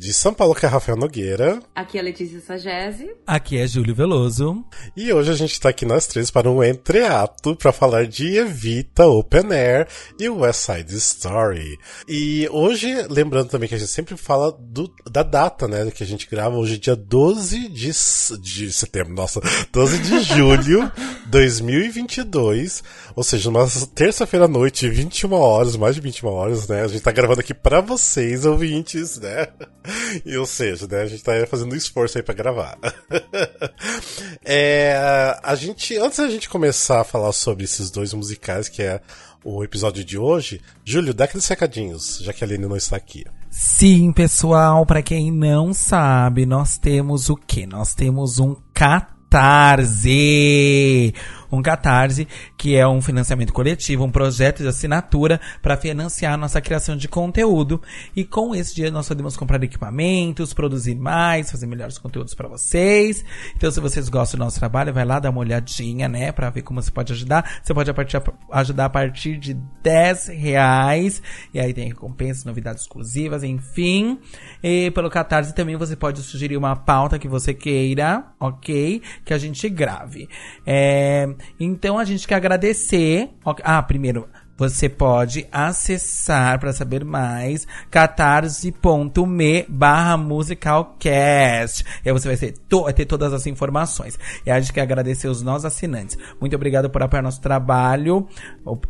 De São Paulo, que é Rafael Nogueira. Aqui é Letícia Sagese. Aqui é Júlio Veloso. E hoje a gente tá aqui nós três para um entreato para falar de Evita Open Air e West Side Story. E hoje, lembrando também que a gente sempre fala do, da data, né, que a gente grava hoje, dia 12 de, de setembro, nossa, 12 de julho 2022. Ou seja, uma terça-feira à noite, 21 horas, mais de 21 horas, né? A gente tá gravando aqui para vocês, ouvintes, né? E, ou seja, né, a gente tá fazendo um esforço aí pra gravar. é, a gente, antes da gente começar a falar sobre esses dois musicais, que é o episódio de hoje, Júlio, dá aqueles recadinhos, já que a Aline não está aqui. Sim, pessoal, para quem não sabe, nós temos o quê? Nós temos um Catarse um Catarse, que é um financiamento coletivo, um projeto de assinatura para financiar a nossa criação de conteúdo. E com esse dinheiro nós podemos comprar equipamentos, produzir mais, fazer melhores conteúdos para vocês. Então, se vocês gostam do nosso trabalho, vai lá dar uma olhadinha, né, para ver como você pode ajudar. Você pode ajudar a partir de 10 reais. E aí tem recompensas, novidades exclusivas, enfim. E pelo Catarse também você pode sugerir uma pauta que você queira, ok? Que a gente grave. É, então a gente quer agradecer. Ah, primeiro, você pode acessar para saber mais catarse.me barra musicalcast. E aí você vai ter, ter todas as informações. E a gente quer agradecer os nossos assinantes. Muito obrigado por apoiar nosso trabalho.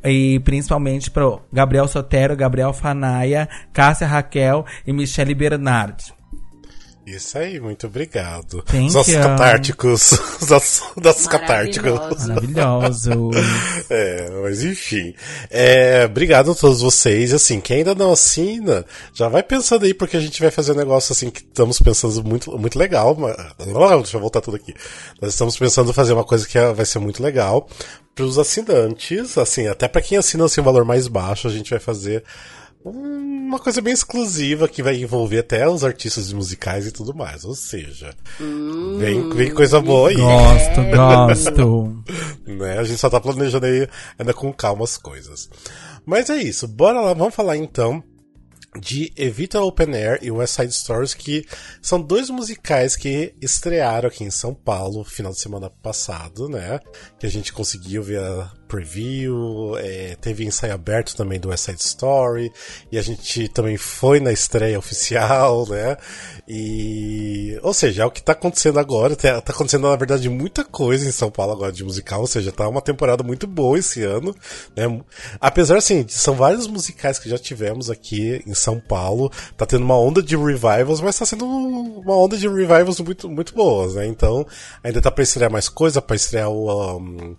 E principalmente para Gabriel Sotero, Gabriel Fanaia, Cássia Raquel e Michele Bernardi. Isso aí, muito obrigado. Thank os nossos you. catárticos. Os nossos, nossos catárticos. Maravilhoso. é, mas enfim. É, obrigado a todos vocês. Assim, quem ainda não assina, já vai pensando aí, porque a gente vai fazer um negócio assim que estamos pensando muito, muito legal. Mas... Deixa eu voltar tudo aqui. Nós estamos pensando em fazer uma coisa que é, vai ser muito legal. Para os assinantes, assim, até para quem assina assim, um valor mais baixo, a gente vai fazer uma coisa bem exclusiva que vai envolver até os artistas musicais e tudo mais. Ou seja, hum, vem, vem coisa boa aí. Gosto, gosto. né? A gente só tá planejando aí ainda com calma as coisas. Mas é isso, bora lá, vamos falar então de Evita Open Air e West Side Stories, que são dois musicais que estrearam aqui em São Paulo final de semana passado, né? Que a gente conseguiu ver a preview, é, teve ensaio aberto também do West Side Story, e a gente também foi na estreia oficial, né? E. Ou seja, é o que tá acontecendo agora. Tá, tá acontecendo, na verdade, muita coisa em São Paulo agora de musical, ou seja, tá uma temporada muito boa esse ano, né? Apesar, assim, são vários musicais que já tivemos aqui em São Paulo, tá tendo uma onda de revivals, mas tá sendo uma onda de revivals muito, muito boas, né? Então, ainda tá pra estrear mais coisa, pra estrear o, um,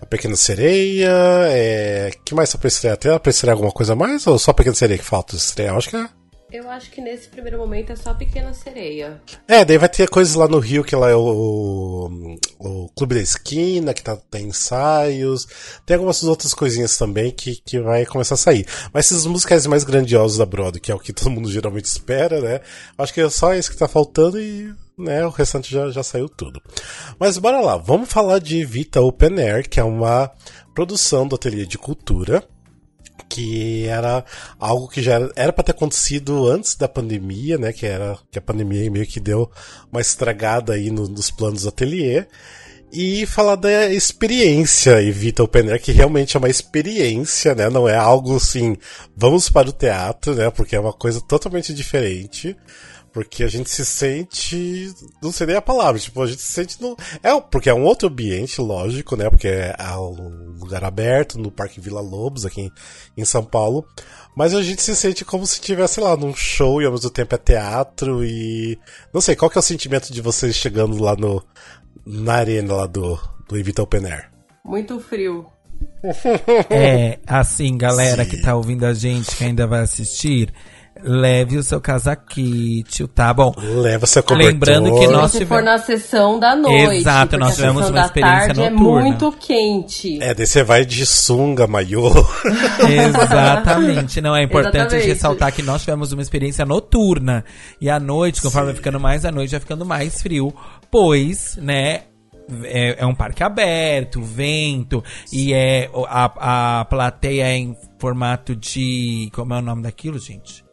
A Pequena Sereia Sereia. É... que mais pra estrear? Tem pra estrear alguma coisa mais? Ou só Pequena Sereia que falta estrear? Acho que é. Eu acho que nesse primeiro momento é só Pequena Sereia. É, daí vai ter coisas lá no Rio, que lá é o, o Clube da Esquina, que tá, tem ensaios. Tem algumas outras coisinhas também que, que vai começar a sair. Mas esses musicais mais grandiosos da Broadway, que é o que todo mundo geralmente espera, né? Acho que é só esse que tá faltando e né, o restante já, já saiu tudo. Mas bora lá, vamos falar de Vita Open Air, que é uma produção do Ateliê de Cultura, que era algo que já era para ter acontecido antes da pandemia, né? Que era que a pandemia meio que deu uma estragada aí no, nos planos do ateliê. E falar da experiência Evita Open Air, que realmente é uma experiência, né? Não é algo assim, vamos para o teatro, né? Porque é uma coisa totalmente diferente. Porque a gente se sente. Não sei nem a palavra, tipo, a gente se sente no. É, porque é um outro ambiente, lógico, né? Porque é um lugar aberto, no Parque Vila Lobos, aqui em, São Paulo. Mas a gente se sente como se estivesse, lá, num show e ao mesmo tempo é teatro e. Não sei, qual que é o sentimento de vocês chegando lá no. na arena lá do, do Evita Open Air? Muito frio. é, assim, galera Sim. que tá ouvindo a gente, que ainda vai assistir leve o seu casaquite, tá bom? Leva seu cobertor. Lembrando que nós Se tivemos... for na sessão da noite. Exato, nós tivemos uma experiência é noturna. É muito quente. É, daí você vai de sunga, maiô. Exatamente. Não, é importante Exatamente. ressaltar que nós tivemos uma experiência noturna. E à noite, conforme vai ficando mais à noite, vai ficando mais frio. Pois, né, é, é, um parque aberto, vento, Sim. e é a, a plateia é em formato de. Como é o nome daquilo, gente?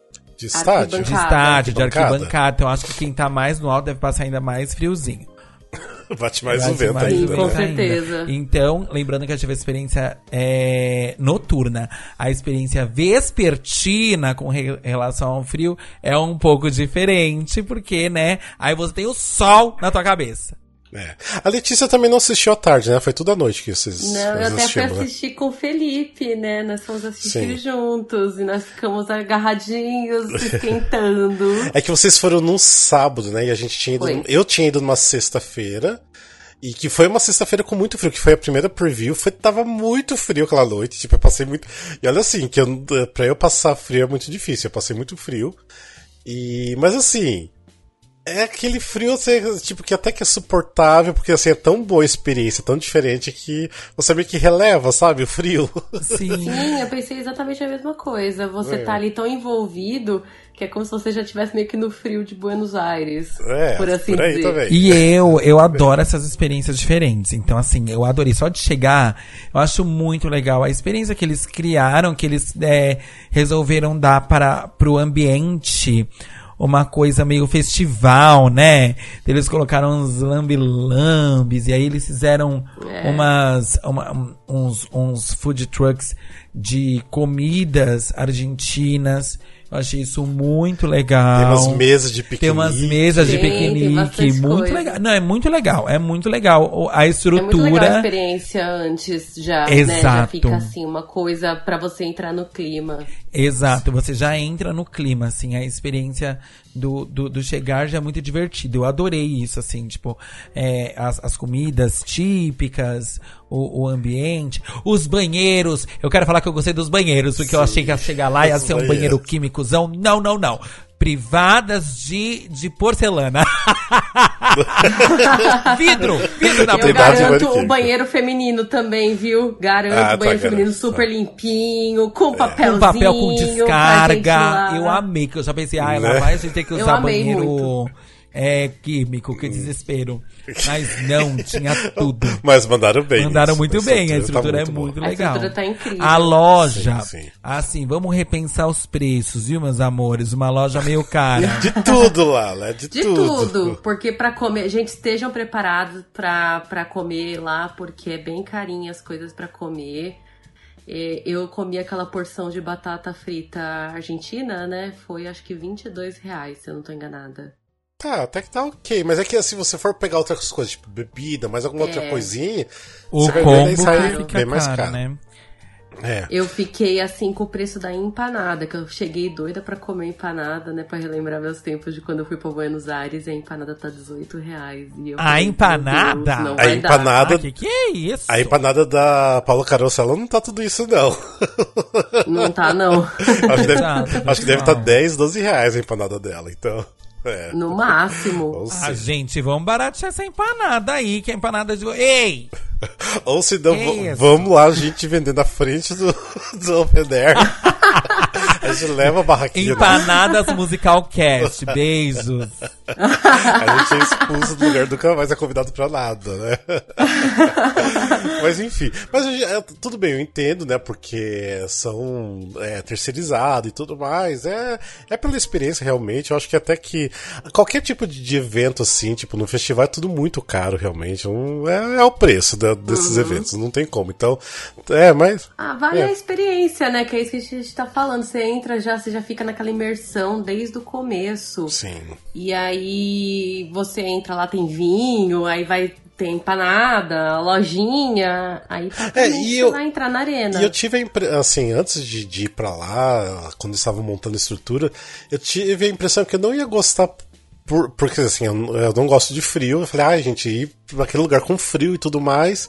De estádio? De estádio, de Arquibancada. Então acho que quem tá mais no alto deve passar ainda mais friozinho. Bate mais Bate o vento mais ainda. com né? certeza. Então, lembrando que eu tive a experiência é, noturna. A experiência vespertina com re- relação ao frio é um pouco diferente, porque, né? Aí você tem o sol na tua cabeça. É. A Letícia também não assistiu à tarde, né? Foi tudo à noite que vocês, Não, eu até fui né? assistir com o Felipe, né? Nós fomos assistir Sim. juntos e nós ficamos agarradinhos, esquentando. É que vocês foram num sábado, né? E a gente tinha ido. Foi. Eu tinha ido numa sexta-feira. E que foi uma sexta-feira com muito frio, que foi a primeira preview. Foi, tava muito frio aquela noite. Tipo, eu passei muito. E olha assim, que eu, pra eu passar frio é muito difícil. Eu passei muito frio. E. Mas assim. É aquele frio, assim, tipo, que até que é suportável, porque assim, é tão boa a experiência, tão diferente que você meio que releva, sabe, o frio. Sim. Sim, eu pensei exatamente a mesma coisa. Você É. tá ali tão envolvido que é como se você já estivesse meio que no frio de Buenos Aires. É, por assim aí dizer. também. E eu, eu adoro essas experiências diferentes. Então, assim, eu adorei. Só de chegar, eu acho muito legal a experiência que eles criaram, que eles é, resolveram dar para pro ambiente uma coisa meio festival, né? Eles colocaram uns lambi-lambis e aí eles fizeram É. umas uma- um- uns, uns food trucks de comidas argentinas. Eu achei isso muito legal. Tem umas mesas de piquenique. Tem umas mesas de piquenique, muito coisa. legal. Não, é muito legal, é muito legal. A É muito legal a estrutura. experiência antes já, né? Já Exato. fica assim, uma coisa pra você entrar no clima. Exato, você já entra no clima, assim, a experiência do, do, do chegar já é muito divertido. Eu adorei isso, assim, tipo, é, as, as comidas típicas, o, o ambiente, os banheiros. Eu quero falar que eu gostei dos banheiros, porque eu achei que ia chegar lá e ia ser um banheiro químicozão. Não, não, não. Privadas de, de porcelana. vidro! Vidro na Eu garanto o banheiro feminino também, viu? Garanto Ah, tá, o banheiro feminino garanto. super limpinho, com papelzinho. um papel com descarga. Eu amei, que eu já pensei, ai, Né? lá vai a gente ter que usar banheiro muito. É, químico, que desespero. Mas não, tinha tudo. Mas mandaram bem. Mandaram isso. muito bem, a estrutura é tá muito boa. A legal. estrutura tá incrível. A loja, Sim, sim. assim, vamos repensar os preços, viu, meus amores? Uma loja meio cara. De tudo lá, né? De, De tudo. porque pra comer, gente, estejam preparados pra, pra comer lá, porque é bem carinho as coisas pra comer. É, Eu comi aquela porção de batata frita argentina, né? Foi acho que 22 reais, se eu não tô enganada. Tá, até que tá ok. Mas é que se você for pegar outras coisas, tipo bebida, mais alguma outra É. coisinha, O você vai ver combo daí sai bem mais caro, caro. né? É. Eu fiquei assim com o preço da empanada, que eu cheguei doida pra comer empanada, né? Pra relembrar meus tempos de quando eu fui pra Buenos Aires e a empanada tá 18 reais. E eu A falei, empanada? Deus, não A vai dar. empanada- Ah, que que é isso? A empanada da Paula Carosella não tá tudo isso, não. Não tá, não. acho que deve, Exato, acho que deve estar pessoal. 10, 12 reais a empanada dela, então. É. No máximo. Ou, Ah, se, gente, vamos baratear essa empanada aí, que é empanada de. Ei! ou se não, isso? vamos lá, a gente vender na frente do, do Open Air. a gente leva a barraquinha. né? Empanadas Musical Cast. Beijos. A gente é expulso do lugar, nunca mais é convidado pra nada, né? Mas enfim. Mas é, tudo bem, eu entendo, né? Porque são é, terceirizados e tudo mais. É, é pela experiência, realmente. Eu acho que até que qualquer tipo de, de evento, assim, tipo, no festival é tudo muito caro, realmente. Um, é, é o preço da- desses eventos, não tem como. Então, é, mas. Ah, vale É. a experiência, né? Que é isso que a gente tá falando. Você entra já, você já fica naquela imersão desde o começo. Sim. E aí você entra lá, tem vinho, aí vai ter empanada, lojinha, aí praticamente É, e eu- vai entrar na arena. E eu tive a impressão, assim, antes de, de ir pra lá, quando estavam montando a estrutura, eu tive a impressão que eu não ia gostar. Por, porque assim, eu, não- eu não gosto de frio. Eu falei, ai, gente, ir pra aquele lugar com frio e tudo mais.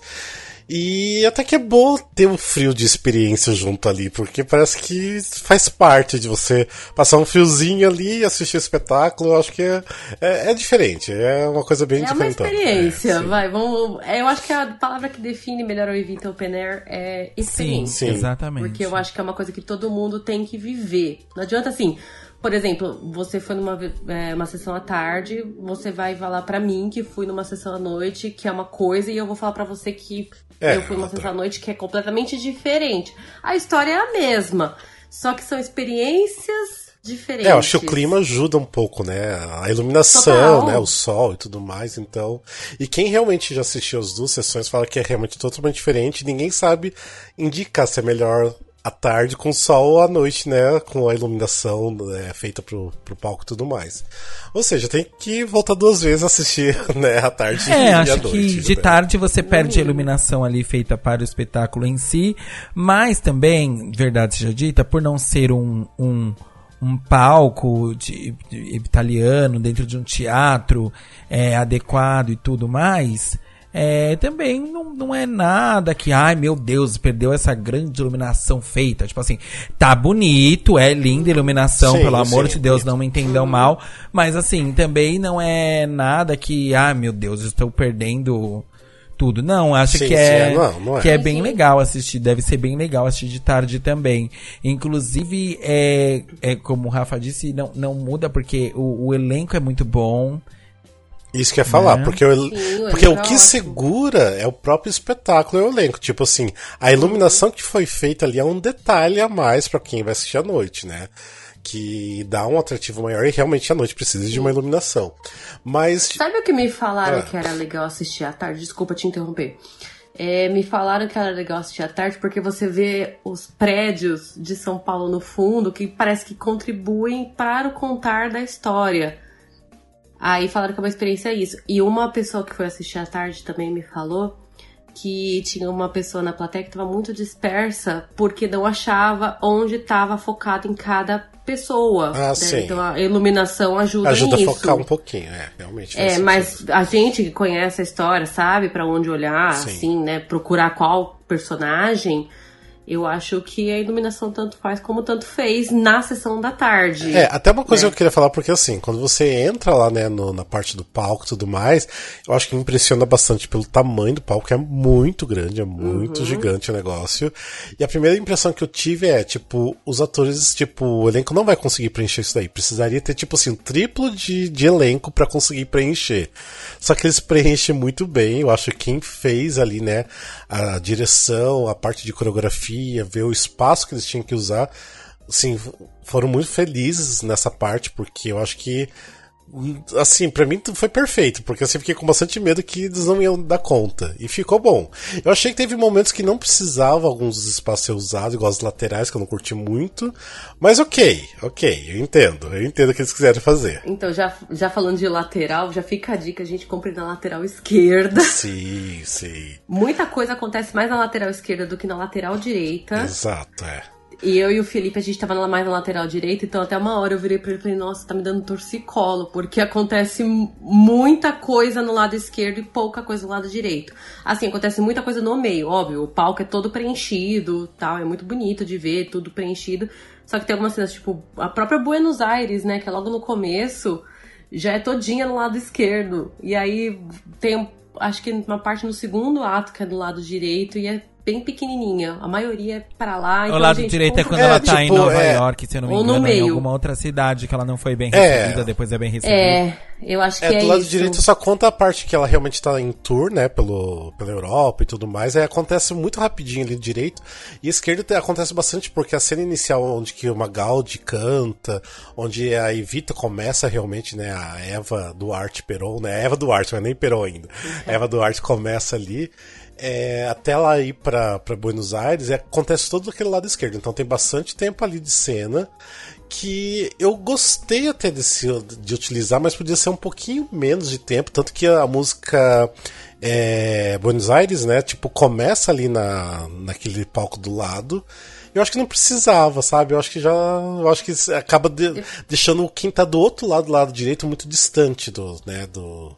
E até que é bom ter um frio de experiência junto ali, porque parece que faz parte de você passar um friozinho ali e assistir o espetáculo. Eu acho que é, é, é diferente, é uma coisa bem É uma diferente. experiência, É, sim. vai, vamos. é, Eu acho que a palavra que define melhor o Evita Open Air é Sim, experiência. Sim. exatamente. Porque eu acho que é uma coisa que todo mundo tem que viver. Não adianta assim. Por exemplo, você foi numa é, uma sessão à tarde, você vai falar pra mim que fui numa sessão à noite, que é uma coisa, e eu vou falar pra você que É, eu fui numa outra. sessão à noite que é completamente diferente. A história é a mesma, só que são experiências diferentes. É, eu acho que o clima ajuda um pouco, né? A iluminação, Total. né? O sol e tudo mais, então. E quem realmente já assistiu as duas sessões fala que é realmente totalmente diferente. Ninguém sabe indicar se é melhor à tarde com sol ou à noite, né? Com a iluminação né, feita pro, pro palco e tudo mais. Ou seja, tem que voltar duas vezes assistir, né? À tarde é, e à noite. É, acho que de né? tarde você perde a iluminação ali feita para o espetáculo em si, mas também, verdade seja dita, por não ser um, um um palco de, de, italiano dentro de um teatro é, adequado e tudo mais, é, também não, não é nada que, ai meu Deus, perdeu essa grande iluminação feita. Tipo assim, tá bonito, é linda a iluminação, sim, pelo amor sim, de Deus, não me entendam mal. Mas assim, também não é nada que, ai meu Deus, estou perdendo tudo. Não, acho sim, que é, é, não, não é. que é bem legal assistir. Deve ser bem legal assistir de tarde também. Inclusive, é, é como o Rafa disse, não, não muda porque o, o elenco é muito bom. Isso que ia falar, né? porque, o, Sim, porque o que segura é o próprio espetáculo e o elenco. Tipo assim, a iluminação que foi feita ali é um detalhe a mais para quem vai assistir à noite, né? Que dá um atrativo maior e realmente à noite precisa de uma iluminação. Mas. Sabe o que me falaram ah. que era legal assistir à tarde? Desculpa te interromper. É, me falaram que era legal assistir à tarde porque você vê os prédios de São Paulo no fundo que parece que contribuem para o contar da história. Aí falaram que é uma experiência isso. E uma pessoa que foi assistir à tarde também me falou que tinha uma pessoa na plateia que estava muito dispersa porque não achava onde estava focado em cada pessoa. Ah, né? sim. Então a iluminação ajuda, ajuda nisso. a focar um pouquinho, é, realmente. É, mas a gente que conhece a história sabe para onde olhar, sim. assim, né? Procurar qual personagem eu acho que a iluminação tanto faz como tanto fez na sessão da tarde. É, até uma coisa né? que eu queria falar, porque assim, quando você entra lá, né, no, na parte do palco e tudo mais, eu acho que impressiona bastante pelo tamanho do palco, que é muito grande, é muito uhum. gigante o negócio. E a primeira impressão que eu tive é, tipo, os atores, tipo, o elenco não vai conseguir preencher isso daí. Precisaria ter, tipo assim, um triplo de, de elenco para conseguir preencher. Só que eles preenchem muito bem, eu acho que quem fez ali, né, a direção, a parte de coreografia, ver o espaço que eles tinham que usar, assim, foram muito felizes nessa parte, porque eu acho que assim, para mim foi perfeito, porque assim, fiquei com bastante medo que eles não iam dar conta. E ficou bom. Eu achei que teve momentos que não precisava alguns espaços ser usados, igual as laterais, que eu não curti muito. Mas ok, ok, eu entendo. Eu entendo o que eles quiserem fazer. Então, já, já falando de lateral, já fica a dica, a gente compre na lateral esquerda. Sim, sim. Muita coisa acontece mais na lateral esquerda do que na lateral direita. Exato, é. E eu e o Felipe, a gente tava mais na lateral direita, então até uma hora eu virei pra ele e falei, nossa, tá me dando torcicolo, porque acontece muita coisa no lado esquerdo e pouca coisa no lado direito. Assim, acontece muita coisa no meio, óbvio, o palco é todo preenchido, tal, é muito bonito de ver, tudo preenchido. Só que tem algumas cenas, tipo, a própria Buenos Aires, né, que é logo no começo, já é todinha no lado esquerdo. E aí tem, acho que uma parte no segundo ato que é do lado direito, e é bem pequenininha. A maioria é pra lá. Então o lado direito é quando é, ela tá tipo, em Nova é... York, se eu não me engano, em alguma outra cidade que ela não foi bem é. recebida, é... depois é bem recebida. É, eu acho que é, é do lado direito só conta a parte que ela realmente tá em tour, né, pelo, pela Europa e tudo mais. Aí acontece muito rapidinho ali direito. E esquerdo acontece bastante porque a cena inicial onde que uma Gaudi canta, onde a Evita começa realmente, né, a Eva Duarte Peron, né, a Eva Duarte, mas nem Peron ainda. A Eva Duarte começa ali é, até ela ir para Buenos Aires, é, acontece todo aquele lado esquerdo. Então tem bastante tempo ali de cena que eu gostei até desse, de utilizar, mas podia ser um pouquinho menos de tempo. Tanto que a música é, Buenos Aires, né? Tipo, começa ali na, naquele palco do lado. Eu acho que não precisava, sabe? Eu acho que já. Eu acho que acaba de, deixando quem tá do outro lado, do lado direito, muito distante do, né, do,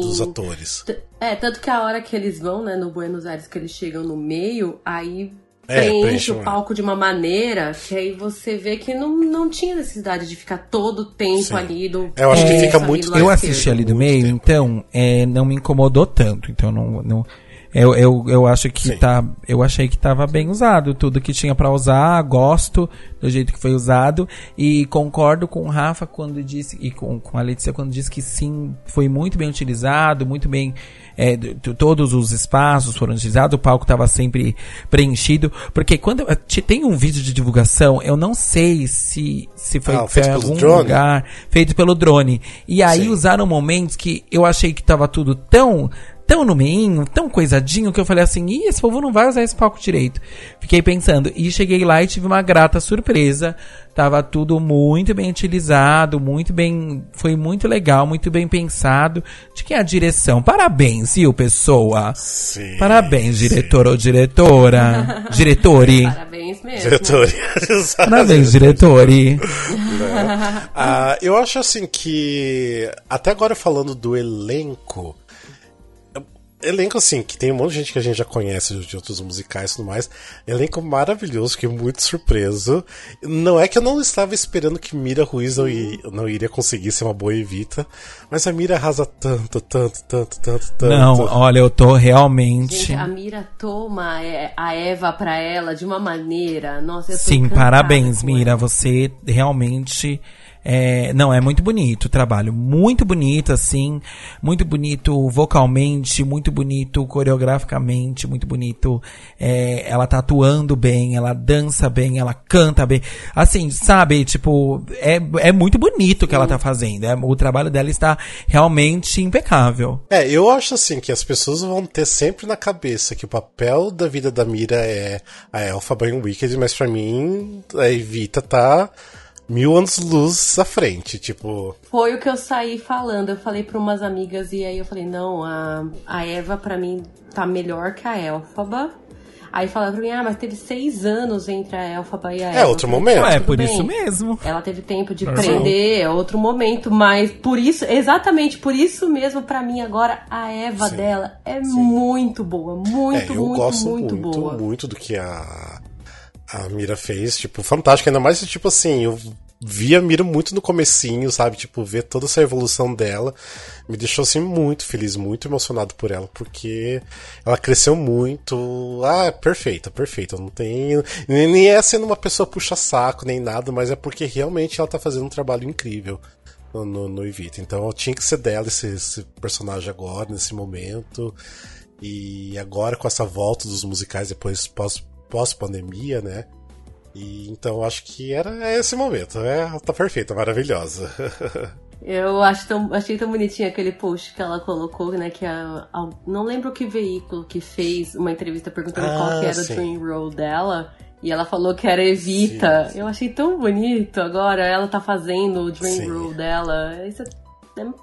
dos atores. É, tanto que a hora que eles vão, né, no Buenos Aires, que eles chegam no meio, aí é, preenche o palco de uma maneira que aí você vê que não, não tinha necessidade de ficar todo o tempo Sim. ali do. Eu acho que fica muito. Eu assisti ali do meio, tempo. então é, não me incomodou tanto. Então não, não Eu, eu, eu acho que Sim. tá. Eu achei que tava bem usado. Tudo que tinha pra usar, gosto do jeito que foi usado. E concordo com o Rafa quando disse. E com, com a Letícia quando disse que sim, foi muito bem utilizado, muito bem. é, todos os espaços foram utilizados, o palco tava sempre preenchido. Porque quando. te- Tem um vídeo de divulgação, eu não sei se, se foi Ah, feito algum drone? lugar feito pelo drone. E aí Sim. usaram momentos que eu achei que tava tudo tão tão no meinho, tão coisadinho que eu falei assim, ih, esse povo não vai usar esse palco direito. Fiquei pensando e cheguei lá e tive uma grata surpresa. Tava tudo muito bem utilizado, muito bem, foi muito legal, muito bem pensado. De que é a direção. Parabéns, viu, pessoa? Sim. Parabéns, diretor ou diretora. Diretore. Parabéns mesmo. Diretoria. Parabéns, diretore. Ah, eu acho assim que. Até agora falando do elenco. Elenco, assim, que tem um monte de gente que a gente já conhece de outros musicais e tudo mais. Elenco maravilhoso, fiquei muito surpreso. Não é que eu não estava esperando que Mira Ruiz não, não iria conseguir ser uma boa Evita, mas a Mira arrasa tanto, tanto, tanto, tanto, tanto. Não, olha, eu tô realmente. Gente, a Mira toma é, a Eva pra ela de uma maneira. Nossa, eu tô Sim, parabéns, Mira. ela. Você realmente. É, não, é muito bonito o trabalho. Muito bonito, assim. Muito bonito vocalmente, muito bonito coreograficamente, muito bonito. É, ela tá atuando bem, ela dança bem, ela canta bem. Assim, sabe? Tipo, é, é muito bonito o que ela tá fazendo. É, o trabalho dela está realmente impecável. É, eu acho assim que as pessoas vão ter sempre na cabeça que o papel da vida da Mira é a Elphaba em Wicked, mas pra mim a Evita tá mil anos luz à frente, tipo. Foi o que eu saí falando. Eu falei pra umas amigas e aí eu falei, não, a, a Eva pra mim tá melhor que a Elfaba. Aí falaram pra mim, ah, mas teve seis anos entre a Elfaba e a Eva. outro Eu falei, momento. "Tá, É, por bem. isso mesmo. Ela teve tempo de Normal. aprender, é outro momento, mas por isso, exatamente por isso mesmo, pra mim agora, a Eva Sim, dela é muito boa, muito, é, eu muito, gosto muito, muito, boa. muito do que a, a Mira fez, tipo, fantástico, ainda mais tipo assim, eu vi a Mira muito no comecinho, sabe, tipo, ver toda essa evolução dela, me deixou assim muito feliz, muito emocionado por ela, porque ela cresceu muito, ah, perfeita, perfeita, não tem, nem é sendo uma pessoa puxa-saco, nem nada, mas é porque realmente ela tá fazendo um trabalho incrível. No, no, Evita. Então tinha que ser dela esse, esse personagem agora, nesse momento. E agora com essa volta dos musicais depois pós, pós-pandemia, né? E então acho que era esse momento. É, tá perfeita, maravilhosa. Eu acho tão, achei tão bonitinho aquele post que ela colocou, né? Que a, a- não lembro que veículo que fez uma entrevista perguntando Ah, qual que era sim. o dream role dela. E ela falou que era Evita. Sim, sim. Eu achei tão bonito. Agora ela tá fazendo o dream role dela. Isso é-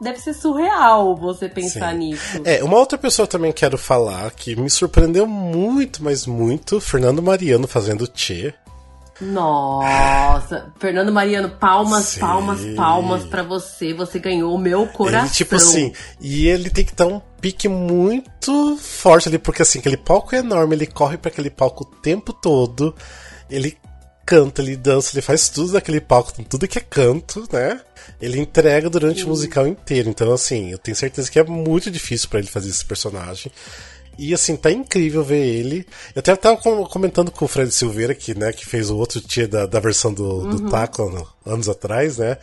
deve ser surreal você pensar Sim. nisso. É, uma outra pessoa também quero falar que me surpreendeu muito, mas muito, Fernando Mariano fazendo Tchê. Nossa, Fernando Mariano, palmas, Sim. palmas, palmas pra você. Você ganhou o meu coração. Ele, tipo assim, e ele tem que dar um pique muito forte ali, porque assim, aquele palco é enorme, ele corre pra aquele palco o tempo todo, ele canta, ele dança, ele faz tudo naquele palco, tudo que é canto, né? Ele entrega durante o musical inteiro. Então, assim, eu tenho certeza que é muito difícil pra ele fazer esse personagem. E assim, tá incrível ver ele. Eu até tava com- comentando com o Fred Silveira, que, né, que fez o outro tia da, da versão do, do Taco no- anos atrás, né?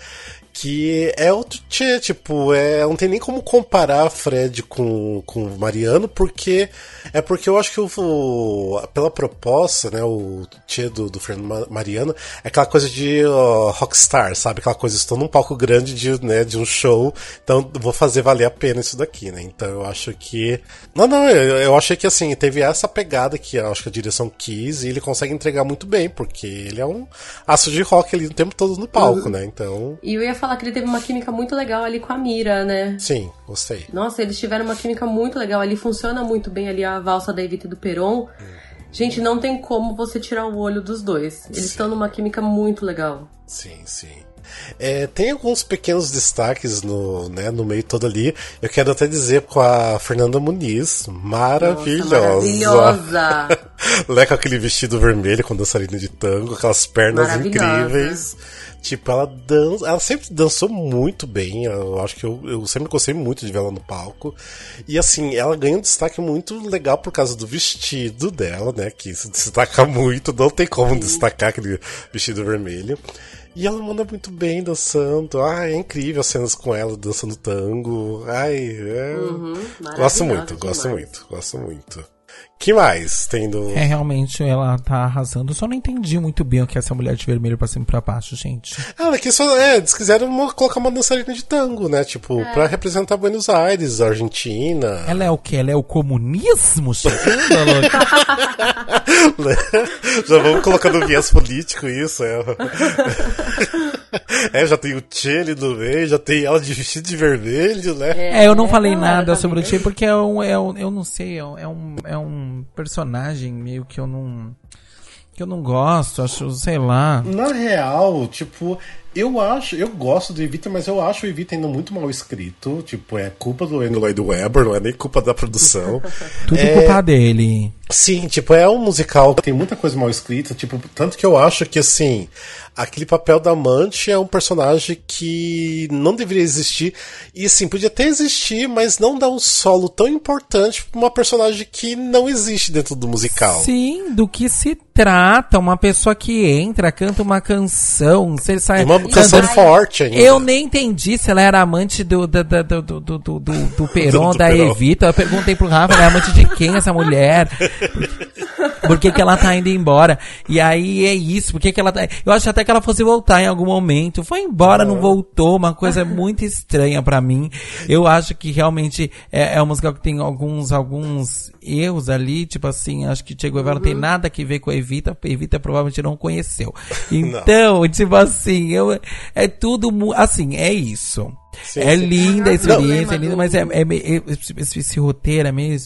Que é outro tia, tipo, é, não tem nem como comparar Fred com, com o Mariano, porque é porque eu acho que o, pela proposta, né, o tia do, do Fernando Ma- Mariano é aquela coisa de ó, rockstar, sabe? Aquela coisa, estou num palco grande de, né, de um show, então vou fazer valer a pena isso daqui, né? Então eu acho que. Não, não, eu, eu achei que assim, teve essa pegada que eu acho que a direção quis e ele consegue entregar muito bem, porque ele é um aço de rock ali o tempo todo no palco, né? Então, E eu ia falar que ele teve uma química muito legal ali com a Mira, né? sim, gostei. Nossa, eles tiveram uma química muito legal ali, funciona muito bem ali a valsa da Evita e do Peron. Gente, não tem como você tirar o olho dos dois. Eles Sim. estão numa química muito legal. Sim, sim. É, tem alguns pequenos destaques no, né, no meio todo ali. Eu quero até dizer com a Fernanda Muniz, maravilhosa. Nossa, maravilhosa. Lé com aquele vestido vermelho com dançarina de tango, aquelas pernas incríveis. Tipo, ela dança. Ela sempre dançou muito bem. Eu acho que eu, eu sempre gostei muito de ver ela no palco. E assim, ela ganha um destaque muito legal por causa do vestido dela, né? Que se destaca muito, não tem como destacar aquele vestido vermelho. E ela manda muito bem dançando. Ah, é incrível as cenas com ela dançando tango. Ai, é... Uhum, gosto muito, demais. gosto muito, gosto muito que mais tem do. É, realmente ela tá arrasando. Só não entendi muito bem o que é essa mulher de vermelho pra cima e pra baixo, gente. Ah, que só. É, eles quiseram uma, colocar uma dançarina de tango, né? Tipo, é. pra representar Buenos Aires, Argentina. Ela é o que? Ela é o comunismo Já vamos colocar no viés político isso, é. é, já tem o Tchê ali no meio, já tem ela de vestido de vermelho, né? É, eu não é, falei nada sobre o Tchê porque é um, é um. Eu não sei, é um. É um personagem meio que eu não. que eu não gosto, acho, sei lá. Na real, tipo, eu acho, eu gosto do Evita, mas eu acho o Evita ainda muito mal escrito. Tipo, é culpa do Andrew Lloyd Webber, não é nem culpa da produção. Tudo é... culpa dele. Sim, tipo, é um musical que tem muita coisa mal escrita, tipo, tanto que eu acho que assim, aquele papel da amante é um personagem que não deveria existir. E assim, podia até existir, mas não dá um solo tão importante pra uma personagem que não existe dentro do musical. Sim, do que se trata, uma pessoa que entra, canta uma canção, você sai. Uma canção forte ainda. Eu nem entendi se ela era amante do, do, do, do, do, do, do Peron, da Evita. Eu perguntei pro Rafa, ela é amante de quem essa mulher? Por que, que ela tá indo embora? E aí é isso, por que, que ela tá. Eu acho até que ela fosse voltar em algum momento. Foi embora, não, não voltou, uma coisa muito estranha para mim. Eu acho que realmente é, é uma música que tem alguns, alguns erros ali, tipo assim, acho que Che Guevara uhum. não tem uhum. nada a ver com a Evita, Evita provavelmente não conheceu. Então, não. tipo assim, eu, é tudo, assim, é isso. Sim, é sim. linda a experiência, é linda, mas é, é, é esse, esse roteiro é meio,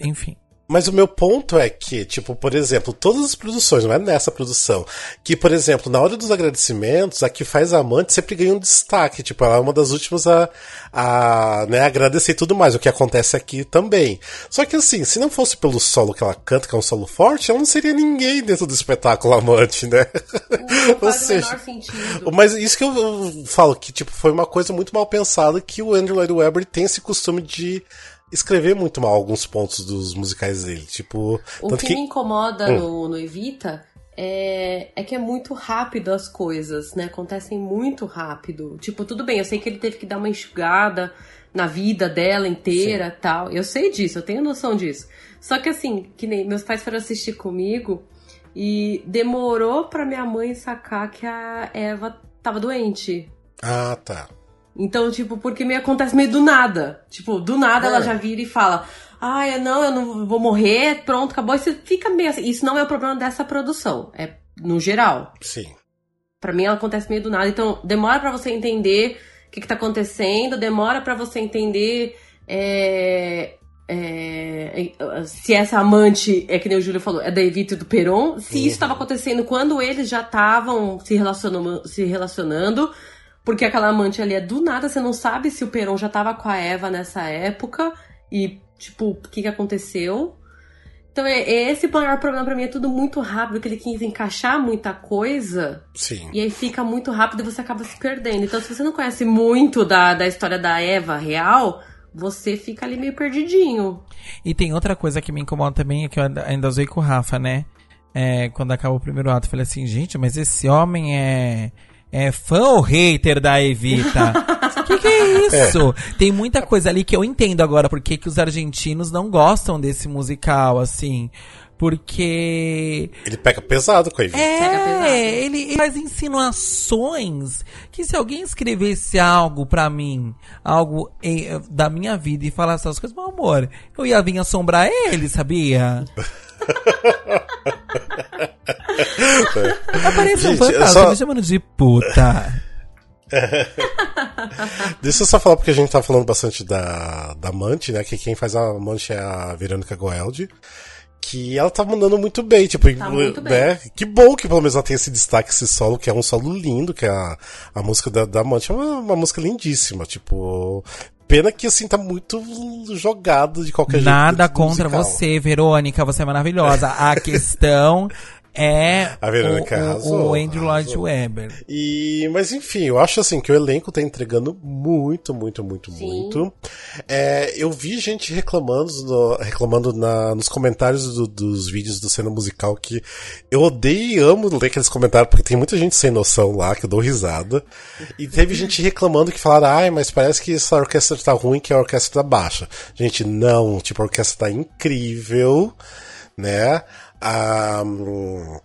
enfim. Mas o meu ponto é que, tipo, por exemplo, todas as produções, não é nessa produção, que, por exemplo, na hora dos agradecimentos, a que faz a amante sempre ganha um destaque. Tipo, ela é uma das últimas a, a né, agradecer e tudo mais, o que acontece aqui também. Só que assim, se não fosse pelo solo que ela canta, que é um solo forte, ela não seria ninguém dentro do espetáculo amante, né? Não Ou seja, mas isso que eu, eu falo, que tipo, foi uma coisa muito mal pensada que o Andrew Lloyd Webber tem esse costume de escrever muito mal alguns pontos dos musicais dele. Tipo. O que, que, me incomoda hum. no, no Evita é, é que é muito rápido as coisas, né? Acontecem muito rápido. Tipo, tudo bem, eu sei que ele teve que dar uma enxugada na vida dela inteira Sim. tal. Eu sei disso, eu tenho noção disso. Só que assim, que nem meus pais foram assistir comigo e demorou pra minha mãe sacar que a Eva tava doente. Ah, tá. Então, tipo, porque me acontece meio do nada. Tipo, do nada é. ela já vira e fala: Ai, não, eu não vou morrer, pronto, acabou. Isso fica meio assim. Isso não é o problema dessa produção. É no geral. Sim. Pra mim ela acontece meio do nada. Então, demora para você entender o que, que tá acontecendo, demora para você entender. É, é, se essa amante, é que nem o Júlio falou, é da Evita e do Peron, se uhum. isso estava acontecendo quando eles já estavam se relacionando, se relacionando porque aquela amante ali é do nada, você não sabe se o Peron já tava com a Eva nessa época e, tipo, o que, que aconteceu. Então, é, é esse o maior problema para mim. É tudo muito rápido, que ele quis encaixar muita coisa. Sim. E aí fica muito rápido e você acaba se perdendo. Então, se você não conhece muito da, da história da Eva real, você fica ali meio perdidinho. E tem outra coisa que me incomoda também, é que eu ainda usei com o Rafa, né? É, quando acaba o primeiro ato, eu falei assim, gente, mas esse homem é é fã ou hater da Evita? O que, que, é isso? É. Tem muita coisa ali que eu entendo agora porque que os argentinos não gostam desse musical, assim. Porque. Ele pega pesado com a Evita. É, ele, ele, faz insinuações que se alguém escrevesse algo para mim, algo em, da minha vida e falasse essas coisas, meu amor, eu ia vir assombrar ele, sabia? Aparece um fantasma só... me chamando de puta. Deixa eu só falar porque a gente tá falando bastante da, da Amante, né? Que quem faz a Amante é a Verônica Goeldi. Que ela tá mandando muito bem, tipo, Tá muito né? Que bom que pelo menos ela tem esse destaque, esse solo, que é um solo lindo, que é a, a música da, da Amante, é uma, uma música lindíssima, tipo. Pena que assim tá muito jogado de qualquer jeito. Nada dentro do contra musical. você, Verônica, você é maravilhosa. A questão é A Verônica o, o, arrasou, o Andrew Lloyd arrasou. Webber. E, mas enfim, eu acho assim que o elenco tá entregando muito, muito, muito, Sim. muito. É, eu vi gente reclamando, no- reclamando na- nos comentários do- dos vídeos do cena musical que eu odeio e amo ler aqueles comentários porque tem muita gente sem noção lá que eu dou risada. E teve gente reclamando que falaram, ai, mas parece que essa orquestra tá ruim, que a orquestra tá baixa. Gente, não, tipo, a orquestra tá incrível, né?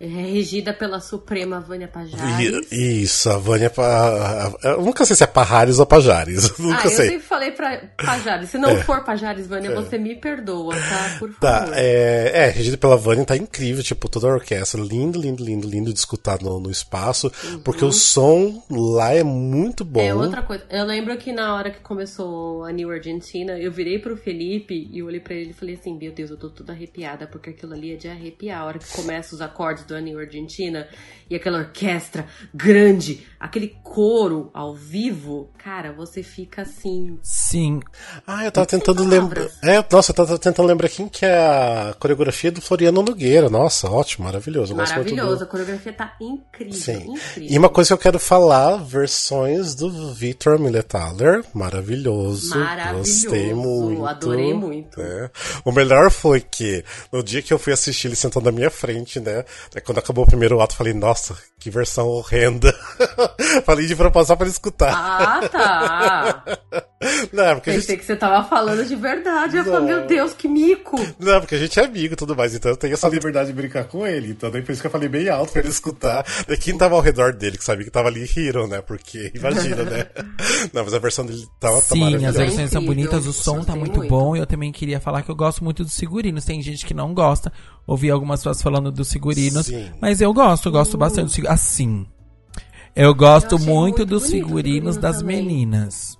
É regida pela Suprema Vânia Pajares. I- Isso, a Vânia. Pa- Eu nunca sei se é Pajares ou Pajares. Nunca Ah, eu sei. sempre falei pra Pajares. Se não for Pajares, Vânia, você me perdoa, tá? Por favor. Tá, é, é, regido pela Vânia tá incrível, tipo, toda a orquestra, lindo, lindo, lindo, lindo de escutar no, no espaço, porque o som lá é muito bom. Uhum. É outra coisa. Eu lembro que na hora que começou a New Argentina, eu virei pro Felipe e eu olhei pra ele e falei assim: Meu Deus, eu tô toda arrepiada, porque aquilo ali é de arrepiar. A hora que começa os acordes do A New Argentina e aquela orquestra grande, aquele coro ao vivo, cara, você fica assim. Sim, Ah, eu tava tentando lembrar. É, nossa, eu tava tentando lembrar quem que é a coreografia do Floriano Nogueira. Nossa, ótimo, maravilhoso. Maravilhoso. A coreografia tá incrível. Sim. incrível. E uma coisa que eu quero falar, versões do Victor Millethaler, maravilhoso. Maravilhoso, Gostei muito. adorei muito. É. O melhor foi que, no dia que eu fui assistir, ele sentou na minha frente, né? Quando acabou o primeiro ato, falei, nossa, que versão horrenda. falei de propósito pra ele escutar. Ah, tá. Não, porque a gente Pensei que você tava falando de verdade. Eu falei, Não. meu Deus, que mico. Não, porque a gente é amigo e tudo mais, então eu tenho essa liberdade de brincar com ele. Então daí por isso que eu falei bem alto pra ele escutar. Daí quem tava ao redor dele, que sabia que tava ali, riram, né? Porque, imagina, né? Não, mas a versão dele tava tá sim, as maravilhosa. versões são bonitas, o som tá muito, muito. bom. E eu também queria falar que eu gosto muito dos figurinos. Tem gente que não gosta. Ouvi algumas pessoas falando dos figurinos. Sim. Mas eu gosto, eu gosto bastante dos figurinos. Assim. Eu gosto Eu muito, muito dos bonito figurinos figurino das também. meninas.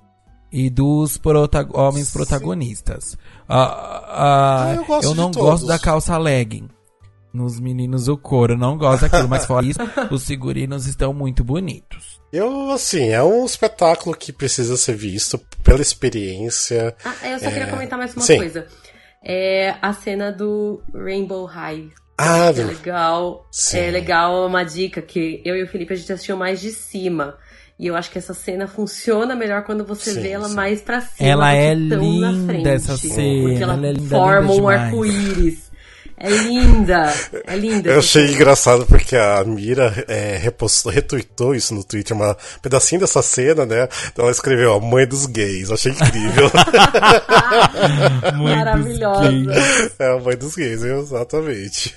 E dos prota- homens protagonistas. Ah, ah, Ah, eu gosto eu de não gosto da calça legging. Nos meninos o couro, eu não gosto daquilo, mas fora isso, os figurinos estão muito bonitos. Eu, assim, é um espetáculo que precisa ser visto pela experiência. Ah, eu só queria comentar mais uma Sim. coisa. É a cena do Rainbow High. Ah, É legal. Sim. É legal uma dica que eu e o Felipe a gente assistiu mais de cima. E eu acho que essa cena funciona melhor quando você Sim, vê ela sim. mais pra cima. Ela é tão na linda, frente. essa cena, Porque ela, ela é linda, forma linda um arco-íris. É linda. É linda. Eu achei engraçado porque a Mira é, repostou, retweetou isso no Twitter, um pedacinho dessa cena, né? Então ela escreveu, a mãe dos gays. Eu achei incrível. Maravilhosa. É a mãe dos gays, exatamente.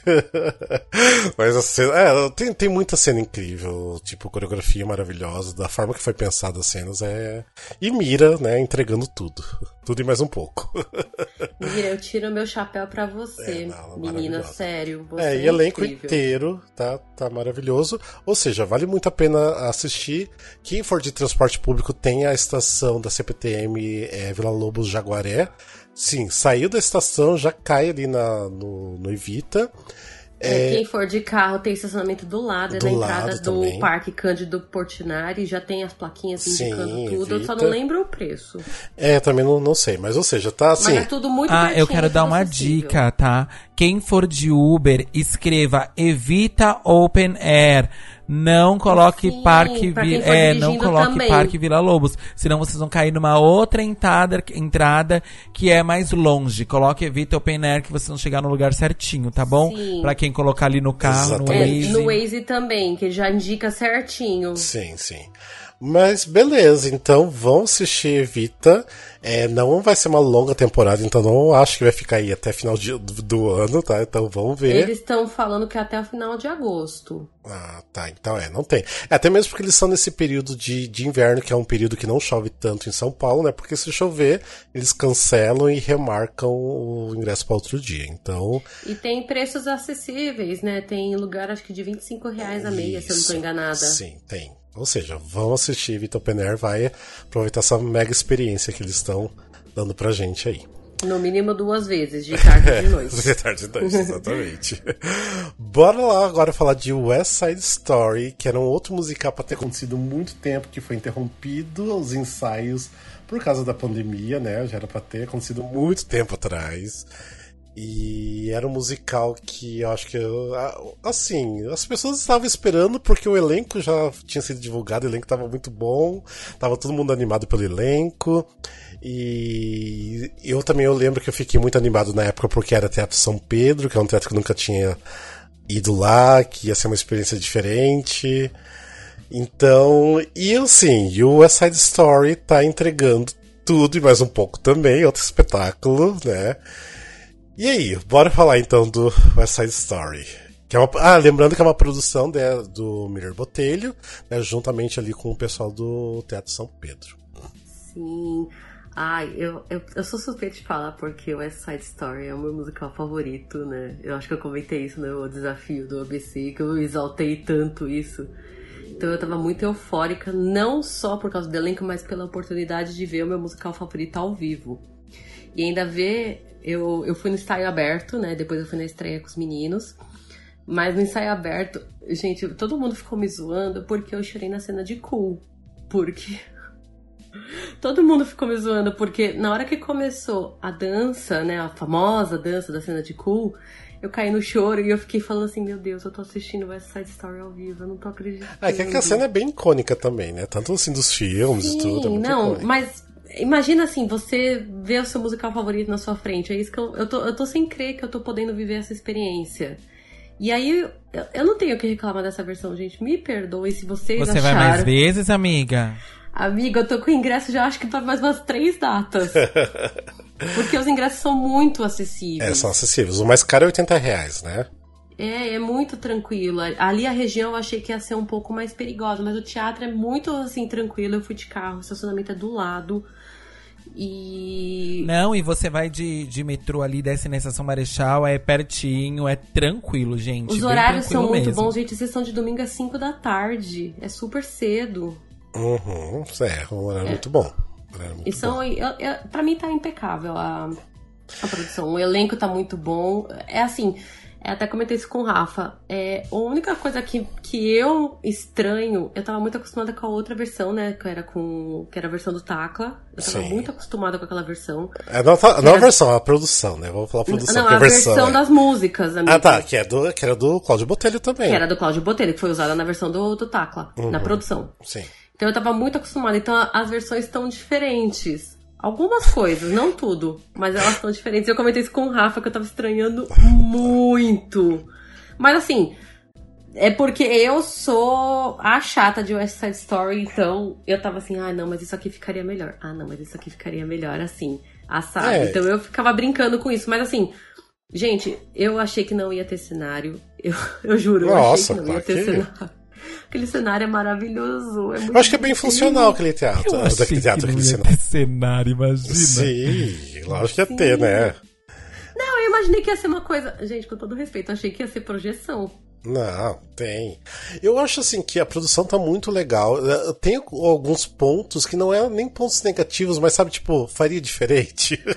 Mas a cena. É, tem, tem muita cena incrível, tipo, coreografia maravilhosa, da forma que foi pensada as cenas é. E Mira, né, entregando tudo. Tudo e mais um pouco. Mira, eu tiro meu chapéu pra você, É, não, menina. Sério. É, é e elenco incrível. inteiro, tá, tá maravilhoso. Ou seja, vale muito a pena assistir. Quem for de transporte público tem a estação da CPTM é, Vila Lobos Jaguaré. Sim, saiu da estação, já cai ali na, no, no Evita. É, Quem for de carro tem estacionamento do lado, é Do na entrada lado do também. Parque Cândido Portinari, já tem as plaquinhas Sim, indicando tudo, eu só não lembro o preço. É, também não, não sei, mas ou seja, tá assim. Mas é tudo muito Ah, eu quero dar tudo uma acessível. dica, tá? Quem for de Uber, escreva evita open air. Não coloque Sim, parque pra Vi- quem for é, não coloque também. parque Vila Lobos, senão vocês vão cair numa outra entrada, entrada que é mais longe. Coloque evita open air que vocês vão chegar no lugar certinho, tá bom? Sim. Pra quem colocar ali no carro, no Exatamente. É, Waze. no Waze também, que já indica certinho. Sim, sim. Mas beleza, então vão assistir Evita. É, não vai ser uma longa temporada, então não acho que vai ficar aí até final de- do, do ano, tá? Então vamos ver. Eles estão falando que é até o final de agosto. Ah, tá. Então é, não tem. É, até mesmo porque eles estão nesse período de, de inverno, que é um período que não chove tanto em São Paulo, né? Porque se chover, eles cancelam e remarcam o ingresso para outro dia. Então, E tem preços acessíveis, né? Tem lugar acho que de 25 reais a meia, se eu não isso. tô enganada. Sim, tem. Ou seja, vão assistir Vitor Pener, vai aproveitar essa mega experiência que eles estão dando pra gente aí. No mínimo duas vezes, de tarde e de noite. de tarde e noite, exatamente. Bora lá agora falar de West Side Story, que era um outro musical para ter acontecido muito tempo, que foi interrompido os ensaios por causa da pandemia, né? Já era para ter acontecido muito tempo atrás. E era um musical que eu acho que. Assim, as pessoas estavam esperando porque o elenco já tinha sido divulgado, o elenco estava muito bom, tava todo mundo animado pelo elenco. E eu também eu lembro que eu fiquei muito animado na época porque era Teatro São Pedro, que é um teatro que eu nunca tinha ido lá, que ia ser uma experiência diferente. Então, e assim, o West Side Story tá entregando tudo e mais um pouco também, outro espetáculo, né? E aí, bora falar então do West Side Story. Que é uma, ah, lembrando que é uma produção de, do Miller Botelho, né, juntamente ali com o pessoal do Teatro São Pedro. Sim. Ai, eu, eu, eu sou suspeita de falar porque West Side Story é o meu musical favorito, né? Eu acho que eu comentei isso no desafio do ABC, que eu exaltei tanto isso. Então eu tava muito eufórica, não só por causa do elenco, mas pela oportunidade de ver o meu musical favorito ao vivo. E ainda ver eu, eu fui no ensaio aberto, né? Depois eu fui na estreia com os meninos. Mas no ensaio aberto, gente, todo mundo ficou me zoando porque eu chorei na cena de Cool. Porque. todo mundo ficou me zoando porque na hora que começou a dança, né? A famosa dança da cena de Cool, eu caí no choro e eu fiquei falando assim, meu Deus, eu tô assistindo West Side Story ao vivo, eu não tô acreditando. É, que a cena é bem icônica também, né? Tanto assim dos filmes Sim, e tudo. É não, icônica. mas Imagina assim, você vê o seu musical favorito na sua frente. É isso que eu, eu, tô, eu tô sem crer que eu tô podendo viver essa experiência. E aí, eu, eu não tenho o que reclamar dessa versão, gente. Me perdoe se vocês Você acharam... vai mais vezes, amiga? Amiga, eu tô com ingresso já acho que para mais umas três datas. Porque os ingressos são muito acessíveis. É, são acessíveis. O mais caro é 80 reais, né? É, é muito tranquilo. Ali a região eu achei que ia ser um pouco mais perigosa, mas o teatro é muito assim tranquilo. Eu fui de carro, o estacionamento é do lado. E. Não, e você vai de, de metrô ali, desce na estação Marechal, é pertinho, é tranquilo, gente. Os horários são muito mesmo. bons, gente. Sessão de domingo às 5 da tarde. É super cedo. Uhum, é, um horário é. muito bom. e são, eu, eu, pra mim tá impecável a, a produção. O elenco tá muito bom. É assim, é, até comentei isso com o Rafa. É, a única coisa que, que eu estranho, eu tava muito acostumada com a outra versão, né? Que era com. Que era a versão do Tacla. Eu tava Sim. muito acostumada com aquela versão. É, não, não era... a versão, a produção, né? Vamos falar a produção. Não, a, a versão, versão é... das músicas, amiga. Ah, tá. Que, é do, que era do Cláudio Botelho também. Que era do Cláudio Botelho, que foi usada na versão do, do Tacla, uhum. na produção. Sim. Então eu tava muito acostumada. Então as versões estão diferentes. Algumas coisas, não tudo, mas elas são diferentes. Eu comentei isso com o Rafa, que eu tava estranhando muito. Mas assim, é porque eu sou a chata de West Side Story, então eu tava assim, ah, não, mas isso aqui ficaria melhor. Ah, não, mas isso aqui ficaria melhor assim, assado. É. Então eu ficava brincando com isso, mas assim, gente, eu achei que não ia ter cenário. Eu, eu juro, Nossa, eu achei que não ia ter que... cenário. Aquele cenário é maravilhoso. É eu acho que é bem funcional aquele teatro. Eu daquele teatro, aquele cenário. cenário, imagina. Sim, lógico que ia Sim. ter, né? Não, eu imaginei que ia ser uma coisa. Gente, com todo respeito, eu achei que ia ser projeção. Não, tem. Eu acho assim que a produção tá muito legal. Tem alguns pontos que não é nem pontos negativos, mas sabe, tipo, faria diferente.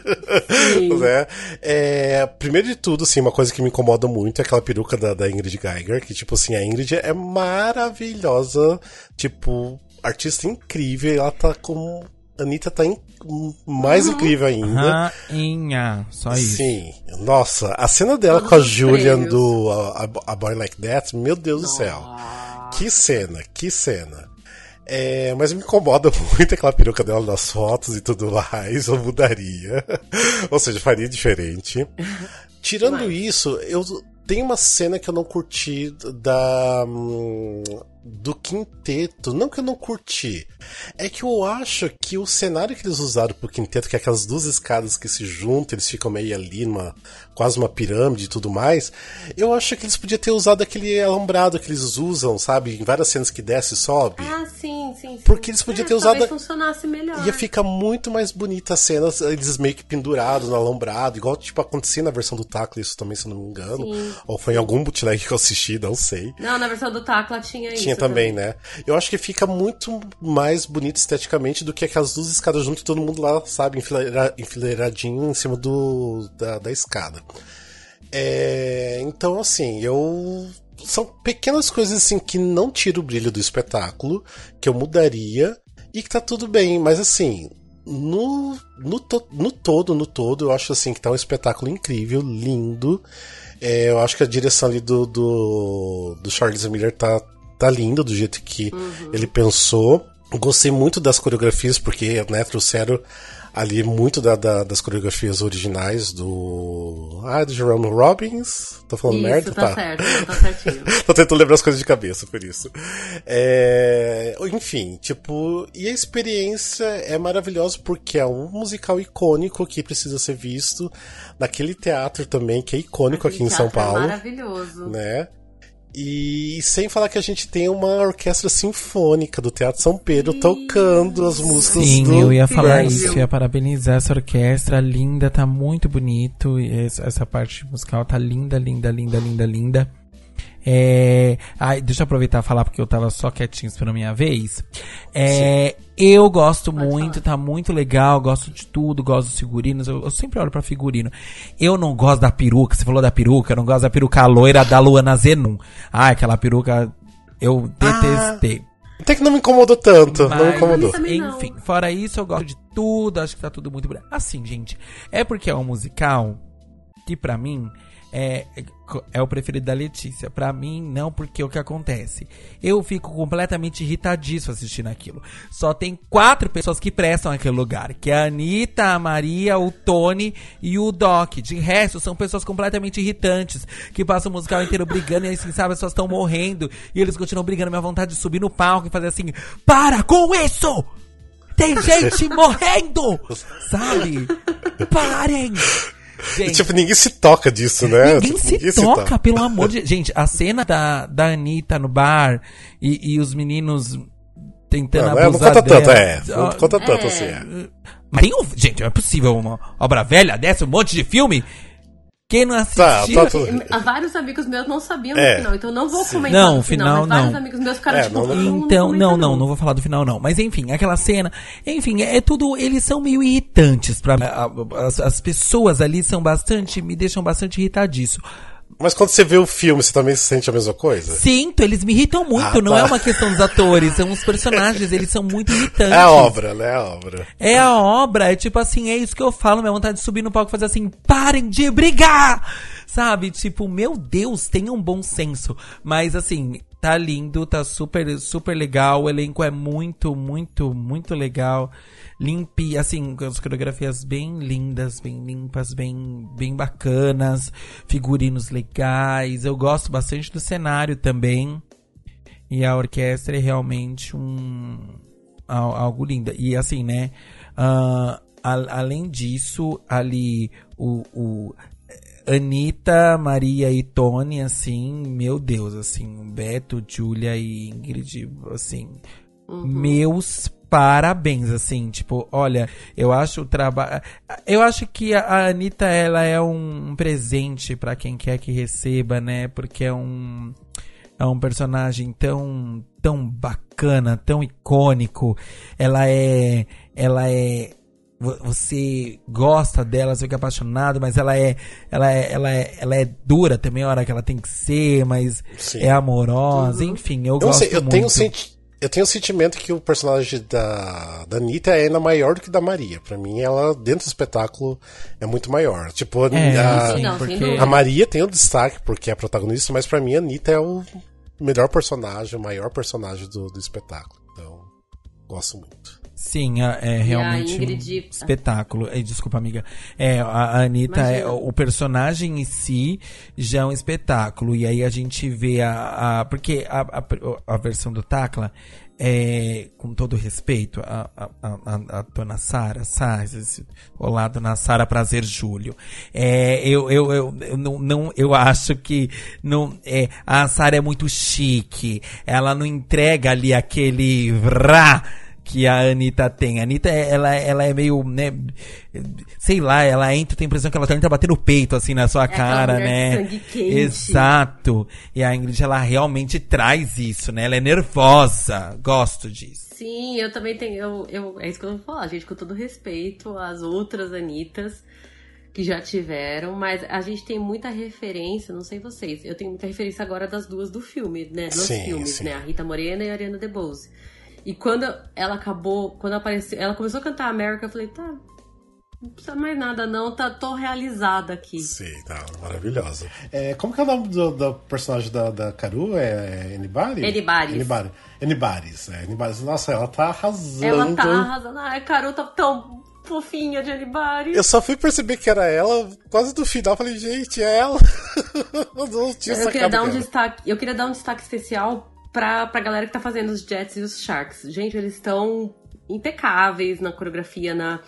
né? É, primeiro de tudo, assim, uma coisa que me incomoda muito é aquela peruca da, da Ingrid Geiger, que, tipo assim, a Ingrid é maravilhosa, tipo, artista incrível, ela tá com Anitta tá in... mais uhum. incrível ainda. Rainha, só isso. Sim. Nossa, a cena dela Todos com a Julian prêmios. do a, a, Boy Like That, meu Deus Nossa. do céu. Que cena, que cena. É, mas me incomoda muito aquela peruca dela nas fotos e tudo mais. Eu mudaria. Ou seja, faria diferente. Tirando mas... isso, eu tenho uma cena que eu não curti da. Hum, do quinteto. Não que eu não curti. É que eu acho que o cenário que eles usaram pro quinteto, que é aquelas duas escadas que se juntam, eles ficam meio ali numa. quase uma pirâmide e tudo mais. Eu acho que eles podiam ter usado aquele alambrado que eles usam, sabe? Em várias cenas que desce e sobe. Ah. Porque eles podiam é, ter usado. funcionasse melhor. Ia ficar muito mais bonita a cena, eles meio que pendurados no alambrado, igual tipo acontecia na versão do Tacla, isso também, se eu não me engano. Sim. Ou foi em algum bootleg que eu assisti, não sei. Não, na versão do Tacla tinha isso. Tinha também, né? Eu acho que fica muito mais bonito esteticamente do que aquelas duas escadas junto, todo mundo lá, sabe, enfileira, enfileiradinho em cima do, da, da escada. É, então, assim, eu. São pequenas coisas assim que não tiram o brilho do espetáculo, que eu mudaria e que tá tudo bem, mas assim, no, no, to, no todo, no todo, eu acho assim que tá um espetáculo incrível, lindo. É, eu acho que a direção ali do, do, do Charles Miller tá, tá linda do jeito que uhum. ele pensou. Gostei muito das coreografias, porque né, trouxeram ali muito da, da, das coreografias originais do. Ah, do Jerome Robbins. Tô falando isso, merda? Tá, tá certo, tá certinho. Tô tentando lembrar as coisas de cabeça, por isso. É... Enfim, tipo, e a experiência é maravilhosa porque é um musical icônico que precisa ser visto naquele teatro também, que é icônico aqui, aqui em São é Paulo. É maravilhoso. Né? E sem falar que a gente tem uma orquestra sinfônica do Teatro São Pedro Sim. tocando as músicas Sim, do eu ia falar isso, ia parabenizar essa orquestra, linda, tá muito bonito. Essa parte musical tá linda, linda, linda, linda, linda. É... Ai, deixa eu aproveitar e falar porque eu tava só quietinho esperando a minha vez. É... Eu gosto Pode muito, falar. tá muito legal, gosto de tudo, gosto dos figurinos. Eu, eu, sempre olho pra figurino. Eu não gosto da peruca, você falou da peruca, eu não gosto da peruca loira da Luana Zenum. Ai, aquela peruca eu detestei. Ah. Até que não me incomodou tanto, Mas, não me incomodou. Enfim, fora isso, eu gosto de tudo, acho que tá tudo muito bonito. Assim, gente, é porque é um musical que para mim é, é o preferido da Letícia. Para mim, não, porque o que acontece? Eu fico completamente irritadíssimo assistindo aquilo. Só tem quatro pessoas que prestam aquele lugar, que é a Anitta, a Maria, o Tony e o Doc. De resto, são pessoas completamente irritantes, que passam o musical inteiro brigando e assim, sabe, as pessoas estão morrendo e eles continuam brigando. Minha vontade de subir no palco e fazer assim: Para com isso! Tem gente morrendo! Sabe? Parem! Gente, tipo, ninguém se toca disso, né? Ninguém, tipo, se, ninguém toca, se, toca, pelo amor de Gente, a cena da, da Anitta no bar e, e os meninos tentando não, abusar não conta dela. tanto, é. Não conta tanto é. assim, é. Mas tem um, gente, não é possível uma obra velha dessa, um monte de filme quem não assistiu... Tá, tá Vários amigos meus não sabiam é, do final, então eu não vou comentar não, o final, não. vários amigos meus ficaram é, tipo... Não, não, então, não, não, não vou falar do final não. Mas enfim, aquela cena... Enfim, é, é tudo... Eles são meio irritantes pra... As, as pessoas ali são bastante... Me deixam bastante irritadiço. Mas quando você vê o filme, você também se sente a mesma coisa? Sinto, eles me irritam muito. Ah, não tá. é uma questão dos atores, são os personagens, eles são muito irritantes. É a obra, né? É a obra. É a obra, é tipo assim, é isso que eu falo, minha vontade de subir no palco e fazer assim, parem de brigar! Sabe? Tipo, meu Deus, tenham um bom senso. Mas assim, tá lindo, tá super, super legal, o elenco é muito, muito, muito legal limpe, assim, as coreografias bem lindas, bem limpas, bem, bem bacanas, figurinos legais. Eu gosto bastante do cenário também. E a orquestra é realmente um algo lindo. E assim, né? Uh, a, além disso, ali o, o Anitta, Maria e Tony, assim, meu Deus, assim, Beto, Julia e Ingrid, assim, uhum. meus parabéns, assim, tipo, olha, eu acho o trabalho. Eu acho que a Anitta, ela é um presente para quem quer que receba, né? Porque é um. É um personagem tão, tão bacana, tão icônico. Ela é. Ela é você gosta dela, você fica apaixonado, mas ela é, ela é, ela é, ela é dura também a hora que ela tem que ser, mas Sim. é amorosa, uhum. enfim, eu, eu gosto sei, eu muito. Tenho senti eu tenho o sentimento que o personagem da, da Anitta é ainda maior do que da Maria. Para mim, ela, dentro do espetáculo, é muito maior. Tipo, é, a, sim, não, porque... a Maria tem o destaque porque é a protagonista, mas para mim a Anitta é o melhor personagem, o maior personagem do, do espetáculo. Então, gosto muito. Sim, é, realmente um espetáculo. Desculpa, amiga. É, a Anitta, é, o personagem em si já é um espetáculo. E aí a gente vê a. a porque a, a, a versão do Tacla é, com todo respeito, a, a, a, a dona Sara Saz, olá, dona Sara Prazer Júlio. É, eu, eu, eu, eu, não, não, eu acho que não, é, a Sara é muito chique. Ela não entrega ali aquele vrá que a Anitta tem. A Anitta, ela, ela é meio, né, sei lá, ela entra, tem a impressão que ela tá entra bater no peito, assim, na sua É cara, né? de sangue quente. Exato. E a Ingrid, ela realmente traz isso, né? Ela é nervosa. Gosto disso. Sim, eu também tenho. Eu, eu, é isso que eu vou falar, gente, com todo respeito às outras Anitas que já tiveram, mas a gente tem muita referência, não sei vocês, eu tenho muita referência agora das duas do filme, né? Dos Sim, filmes, sim. né? A Rita Morena e a Ariana DeBose. E quando ela acabou, quando apareceu, ela começou a cantar America, eu falei, tá, não precisa mais nada não, tá, tô realizada aqui. Sim, tá maravilhosa. É, como que é o nome do, do personagem da, da Caru? É Anybody? Anybody's. Anybody. Anybody's. É, Anybody's. Nossa, ela tá arrasando. Ela tá arrasando. Ai, Carol tá tão fofinha de Anibari. Eu só fui perceber que era ela quase do final. Falei, gente, é ela. Eu não tinha Eu queria dar um destaque, eu queria dar um destaque especial pra, pra galera que tá fazendo os Jets e os Sharks. Gente, eles estão impecáveis na coreografia, na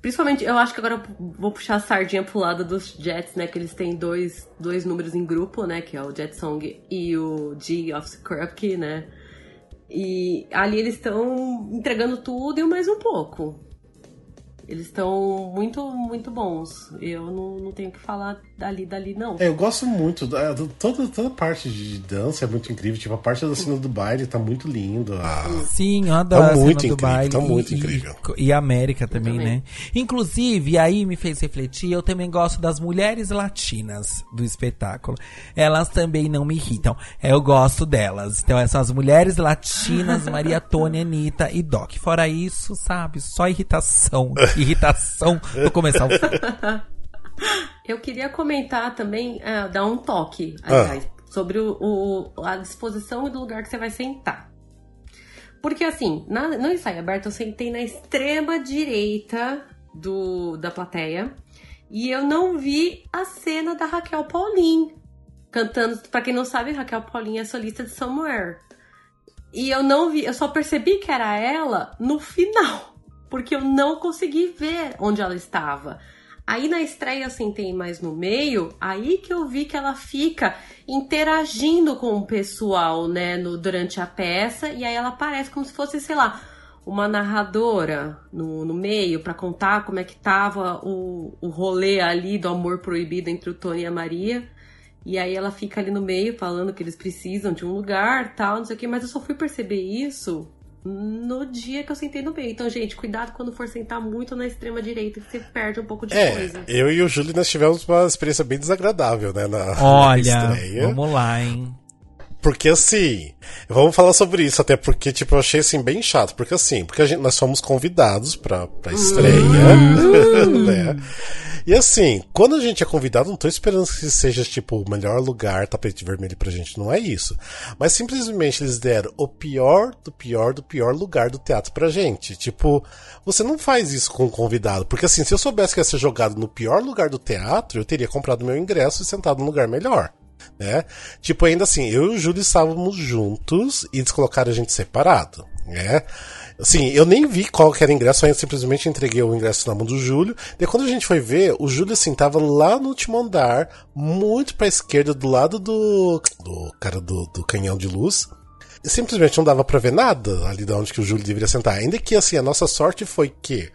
principalmente, eu acho que agora eu vou puxar a sardinha pro lado dos Jets, né, que eles têm dois, dois números em grupo, né, que é o Jet Song e o G of Scrubkey, né? E ali eles estão entregando tudo e mais um pouco. Eles estão muito, muito bons. Eu não, não tenho o que falar dali, dali, não. É, eu gosto muito. da- do- toda, toda parte de dança é muito incrível. Tipo, a parte da cena do baile tá muito lindo. Ah, Sim, eu adoro Tá a muito cena do incrível, baile. tá muito e, incrível. E, e a América também, também. né? Inclusive, aí me fez refletir, eu também gosto das mulheres latinas do espetáculo. Elas também não me irritam. Eu gosto delas. Então, essas mulheres latinas, Maria Tônia, Anitta e Doc. Fora isso, sabe, só irritação. Irritação do começar. Eu queria comentar também, é, dar um toque, aliás, sobre o, o- a disposição do lugar que você vai sentar. Porque assim, na- no ensaio aberto eu sentei na extrema direita do, da plateia e eu não vi a cena da Raquel Paulin cantando. Pra quem não sabe, Raquel Paulin é solista de Somewhere. E eu não vi, eu só percebi que era ela no final, porque eu não consegui ver onde ela estava. Aí na estreia eu sentei mais no meio, aí que eu vi que ela fica interagindo com o pessoal, né, no, durante a peça, e aí ela aparece como se fosse, sei lá, uma narradora no, no meio pra contar como é que tava o, o rolê ali do amor proibido entre o Tony e a Maria. E aí ela fica ali no meio falando que eles precisam de um lugar, tal, não sei o que, mas eu só fui perceber isso no dia que eu sentei no meio. Então, gente, cuidado quando for sentar muito na extrema direita, que você perde um pouco de É, coisa. eu e o Júlio nós tivemos uma experiência bem desagradável, né? Na, na Olha, estreia. vamos lá, hein? Porque assim, vamos falar sobre isso, até porque, tipo, eu achei assim bem chato. Porque assim, porque gente, nós fomos convidados pra, pra estreia, né? E assim, quando a gente é convidado, não tô esperando que seja, tipo, o melhor lugar, tapete vermelho pra gente, não é isso. Mas simplesmente eles deram o pior do pior do pior lugar do teatro pra gente. Tipo, você não faz isso com um convidado. Porque assim, se eu soubesse que ia ser jogado no pior lugar do teatro, eu teria comprado meu ingresso e sentado num lugar melhor né? Tipo, ainda assim, eu e o Júlio estávamos juntos e eles colocaram a gente separado, né? Assim, eu nem vi qual que era o ingresso, eu simplesmente entreguei o ingresso na mão do Júlio. Daí quando a gente foi ver, o Júlio, assim, tava lá no último andar, muito pra esquerda, do lado do, do cara do, do canhão de luz. E simplesmente não dava pra ver nada ali de onde que o Júlio deveria sentar. Ainda que, assim, a nossa sorte foi que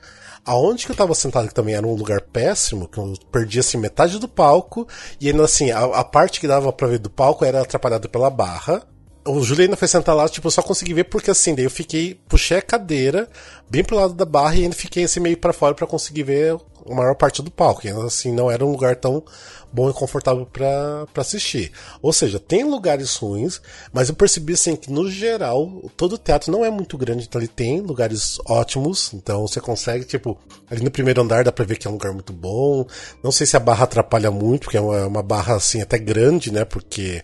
aonde que eu tava sentado, que também era um lugar péssimo, que eu perdi, assim, metade do palco, e ainda, assim, a, a parte que dava pra ver do palco era atrapalhada pela barra. O Júlio ainda foi sentar lá, tipo, eu só consegui ver porque, assim, daí eu fiquei, puxei a cadeira bem pro lado da barra e ainda fiquei, assim, meio pra fora pra conseguir ver a maior parte do palco. E, assim, não era um lugar tão bom e confortável pra assistir. Ou seja, tem lugares ruins, mas eu percebi assim que no geral, todo teatro não é muito grande, então ele tem lugares ótimos, então você consegue, tipo, ali no primeiro andar dá pra ver que é um lugar muito bom. Não sei se a barra atrapalha muito, porque é uma, uma barra assim até grande, né? Porque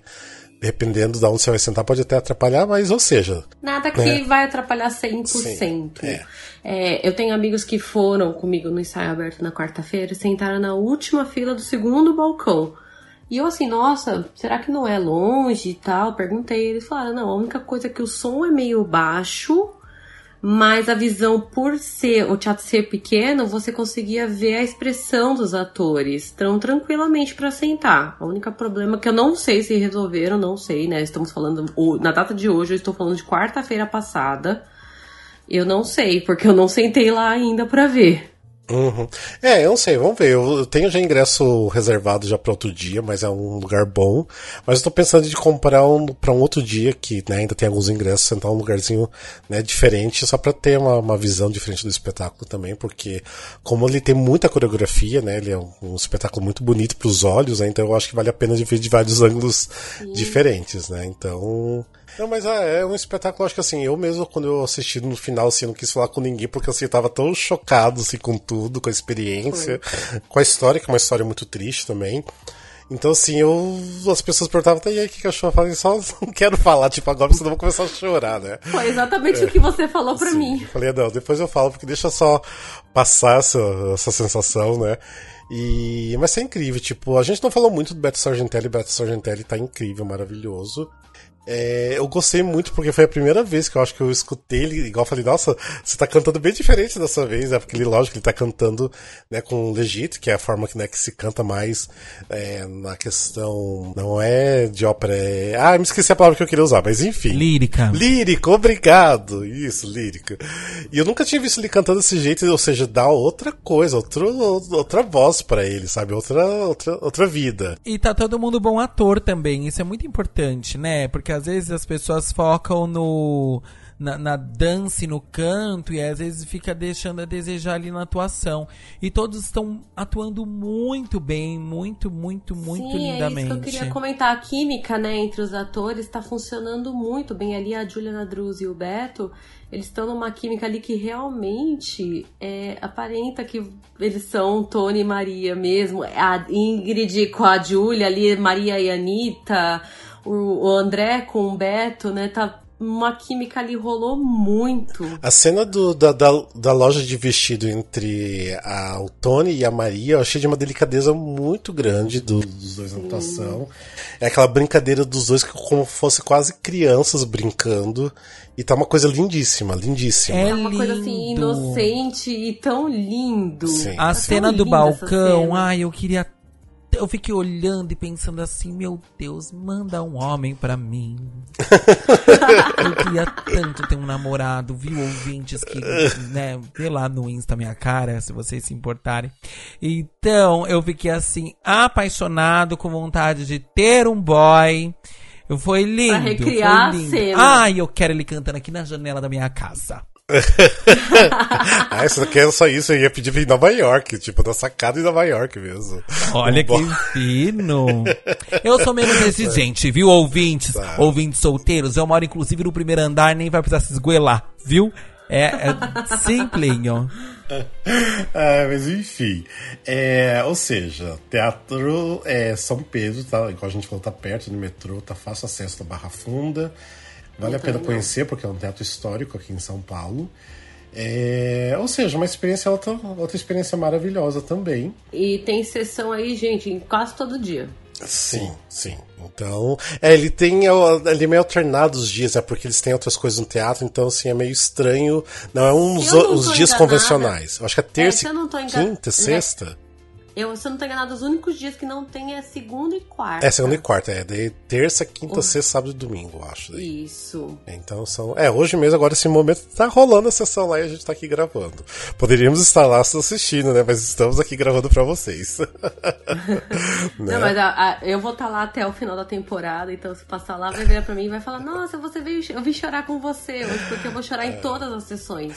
dependendo de onde você vai sentar pode até atrapalhar, mas ou seja, Nada que É. vai atrapalhar 100%. Sim, é. É, eu tenho amigos que foram comigo no ensaio aberto na quarta-feira e sentaram na última fila do segundo balcão. E eu assim, nossa, será que não é longe e tal? Perguntei. Eles falaram, não, a única coisa é que o som é meio baixo, mas a visão por ser, o teatro ser pequeno, você conseguia ver a expressão dos atores tão tranquilamente para sentar. O único problema que eu não sei se resolveram, não sei, né? Estamos falando, na data de hoje, eu estou falando de quarta-feira passada. Eu não sei, porque eu não sentei lá ainda pra ver. Uhum. É, eu não sei, vamos ver. Eu tenho já ingresso reservado já para outro dia, mas é um lugar bom. Mas eu tô pensando de comprar um para um outro dia que né, ainda tem alguns ingressos, sentar um lugarzinho né, diferente, só para ter uma, uma visão diferente do espetáculo também, porque como ele tem muita coreografia, né, ele é um, um espetáculo muito bonito para os olhos, né, então eu acho que vale a pena de ver de vários ângulos Sim. diferentes, né? Então não, mas é, é um espetáculo, acho que assim, eu mesmo, quando eu assisti no final, assim, não quis falar com ninguém, porque assim, eu tava tão chocado, assim, com tudo, com a experiência, Foi. com a história, que é uma história muito triste também. Então, assim, eu. As pessoas perguntavam, tá, e aí, o que, que achou? Eu falei, só não quero falar, tipo, agora porque senão eu vou começar a chorar, né? Foi exatamente é. o que você falou pra Sim. mim. Eu falei, não, depois eu falo, porque deixa só passar essa, essa sensação, né? E, mas é incrível, tipo, a gente não falou muito do Beto Sargentelli, Beto Sargentelli tá incrível, maravilhoso. É, eu gostei muito porque foi a primeira vez que eu acho que eu escutei ele, igual eu falei, nossa, você tá cantando bem diferente dessa vez, né? Porque ele, lógico, ele tá cantando né, com legito, que é a forma que, né, que se canta mais é, na questão. Não é de ópera, é. Ah, me esqueci a palavra que eu queria usar, mas enfim. Lírica. Lírico, obrigado. Isso, lírica. E eu nunca tinha visto ele cantando desse jeito, ou seja, dá outra coisa, outro, outra voz para ele, sabe? Outra, outra, outra vida. E tá todo mundo bom ator também, isso é muito importante, né? Porque às vezes as pessoas focam no na, na dança e no canto e às vezes fica deixando a desejar ali na atuação. E todos estão atuando muito bem, muito, muito, muito Sim, lindamente. É isso que eu queria comentar. A química, né, entre os atores está funcionando muito bem. Ali a Juliana Druz e o Beto, eles estão numa química ali que realmente é, aparenta que eles são Tony e Maria mesmo. A Ingrid com a Julia ali, Maria e Anitta o, André com o Beto, né? Tá uma química ali rolou muito. A cena do, da, da, da, loja de vestido entre a, o Tony e a Maria eu achei de uma delicadeza muito grande do, dos dois Sim. na atuação. É aquela brincadeira dos dois que como fosse quase crianças brincando. E tá uma coisa lindíssima, lindíssima. É, é uma coisa assim, inocente e tão lindo. Sim. A tá cena do balcão, ai, eu queria eu fiquei olhando e pensando assim, meu Deus, manda um homem pra mim. eu queria tanto ter um namorado, viu, ouvintes que, né, vê lá no Insta minha cara, se vocês se importarem. Então, eu fiquei assim, apaixonado, com vontade de ter um boy. Foi lindo. Pra recriar foi lindo. Ai, eu quero ele cantando aqui na janela da minha casa. ah, se não quer só isso, eu ia pedir pra ir em Nova York, tipo, na sacada em Nova York mesmo. Olha que fino. Eu sou menos exigente, viu, ouvintes? Tá. Ouvintes solteiros. Eu moro, inclusive, no primeiro andar, nem vai precisar se esgoelar, viu? É, é simplinho. ah, mas enfim. É, ou seja, teatro é São Pedro, tá? Igual a gente falou, tá perto do metrô, tá fácil acesso da Barra Funda. Vale a pena conhecer, porque é um teatro histórico aqui em São Paulo. É, ou seja, uma experiência outra, outra experiência maravilhosa também. E tem sessão aí, gente, quase todo dia. Sim, sim. Então, é, ele tem ele é meio alternado os dias, é porque eles têm outras coisas no teatro, então assim é meio estranho. Não é uns os dias enganada, convencionais. Eu acho que é terça, é, quinta, sexta. Eu, se eu não tô enganado, os únicos dias que não tem é segunda e quarta. É, segunda e quarta, é. Daí terça, quinta, sexta, sábado e domingo, eu acho. Daí. Isso. Então são. É, hoje mesmo, agora, esse momento, tá rolando a sessão lá e a gente tá aqui gravando. Poderíamos estar lá assistindo, né? Mas estamos aqui gravando pra vocês. né? Não, mas a, a, eu vou estar tá lá até o final da temporada, então se passar lá, vai virar pra mim e vai falar: Nossa, você veio. Eu vim chorar com você hoje, porque eu vou chorar em é. todas as sessões.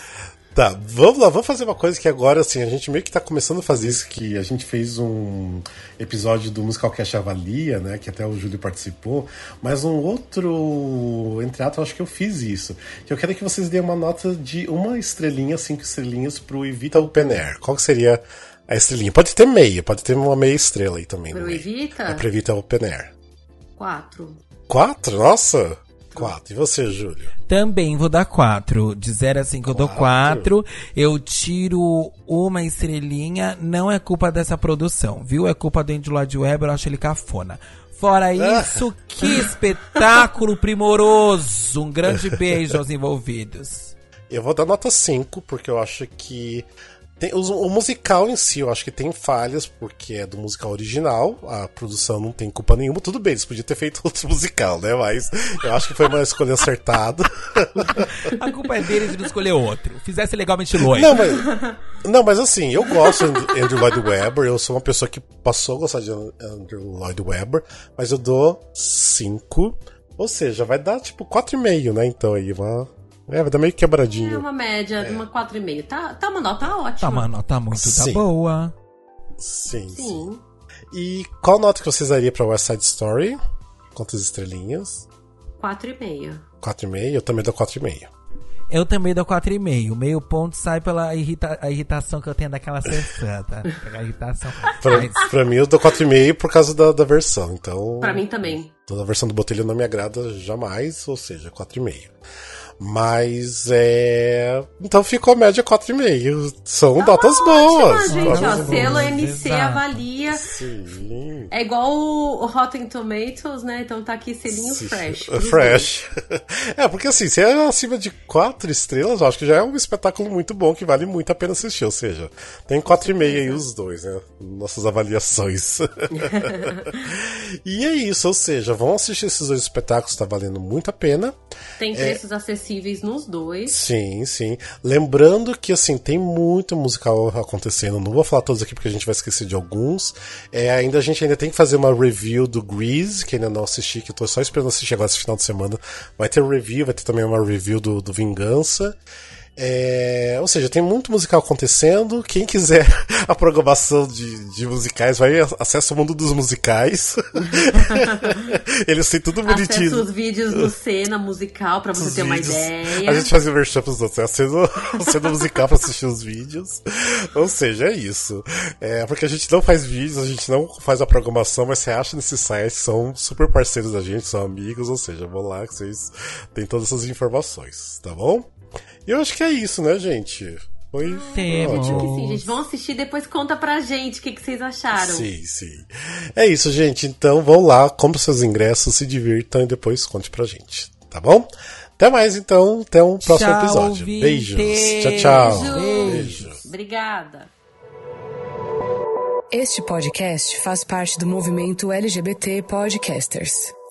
Tá, vamos lá, vamos fazer uma coisa que agora, assim, a gente meio que tá começando a fazer isso, que a gente fez um episódio do Musical Cash Avalia, né, que até o Júlio participou, mas um outro, entre eu acho que eu fiz isso, que eu quero que vocês deem uma nota de uma estrelinha, cinco estrelinhas pro Evita Open Air. Qual que seria a estrelinha? Pode ter meia, pode ter uma meia estrela aí também. Pro Evita? É pro Evita Open Air. Quatro. Quatro? Nossa! Quatro. E você, Júlio? Também vou dar quatro. De 0 a 5 eu dou quatro. Eu tiro uma estrelinha. Não é culpa dessa produção, viu? É culpa do Andy Lloyd Webber. Eu acho ele cafona. Fora isso, que espetáculo primoroso! Um grande beijo aos envolvidos. Eu vou dar nota 5, porque eu acho que Tem, o, o, musical em si, eu acho que tem falhas, porque é do musical original, a produção não tem culpa nenhuma. Tudo bem, eles podiam ter feito outro musical, né? Mas eu acho que foi uma escolha acertada. a culpa é deles de não escolher outro. Fizesse legalmente loiro. Não, mas, não, mas assim, eu gosto de Andrew Lloyd Webber, eu sou uma pessoa que passou a gostar de Andrew Lloyd Webber, mas eu dou 5. Ou seja, vai dar tipo 4,5, né? Então aí, uma é, vai dar meio quebradinho. É uma média de é. uma 4,5. Tá, tá uma nota ótima. Tá uma nota muito tá boa. Sim, sim, sim. E qual nota que vocês dariam pra West Side Story? Quantas estrelinhas? 4,5. 4,5? Eu também dou 4,5. Eu também dou 4,5. Meio ponto sai pela irrita a irritação que eu tenho daquela sessão, tá? A irritação. pra, Mas... pra mim, eu dou 4,5 por causa da, da versão. Então. Pra mim também. Toda a versão do Botelho não me agrada jamais, ou seja, 4,5. Mas é. Então ficou média 4,5. São tá notas boas. Gente, ó, selo MC Exato. avalia. Sim. É igual o Rotten Tomatoes, né? Então tá aqui selinho Sim. fresh. Fresh. é, porque assim, se é acima de 4 estrelas, eu acho que já é um espetáculo muito bom que vale muito a pena assistir. Ou seja, tem 4,5 aí os dois, né? Nossas avaliações. e é isso, ou seja, vão assistir esses dois espetáculos, tá valendo muito a pena. Tem preços é... acessíveis acessíveis nos dois. Sim, sim. Lembrando que, assim, tem muito musical acontecendo. Não vou falar todos aqui porque a gente vai esquecer de alguns. É, ainda A gente ainda tem que fazer uma review do Grease, que ainda não assisti, que eu tô só esperando assistir agora esse final de semana. Vai ter review, vai ter também uma review do, do Vingança. É, ou seja, tem muito musical acontecendo. Quem quiser a programação de, de musicais, vai acessa o mundo dos musicais. Eles têm tudo bonitinho. Acessa os vídeos do cena musical pra você ter vídeos. uma ideia. A gente faz o workshop dos outros, é cena, cena musical pra assistir os vídeos. Ou seja, é isso. É, porque a gente não faz vídeos, a gente não faz a programação, mas você acha nesses sites, são super parceiros da gente, são amigos, ou seja, vou lá que vocês têm todas essas informações, tá bom? E eu acho que é isso, né, gente? Foi Temos. Ótimo. que sim, gente. Vão assistir depois conta pra gente o que, que vocês acharam. Sim, sim. É isso, gente. Então vão lá, comprem seus ingressos, se divirtam e depois conte pra gente. Tá bom? Até mais, então. Até um próximo tchau, episódio. Beijos. Tchau, tchau. Beijos. Beijos. Obrigada. Este podcast faz parte do movimento LGBT Podcasters.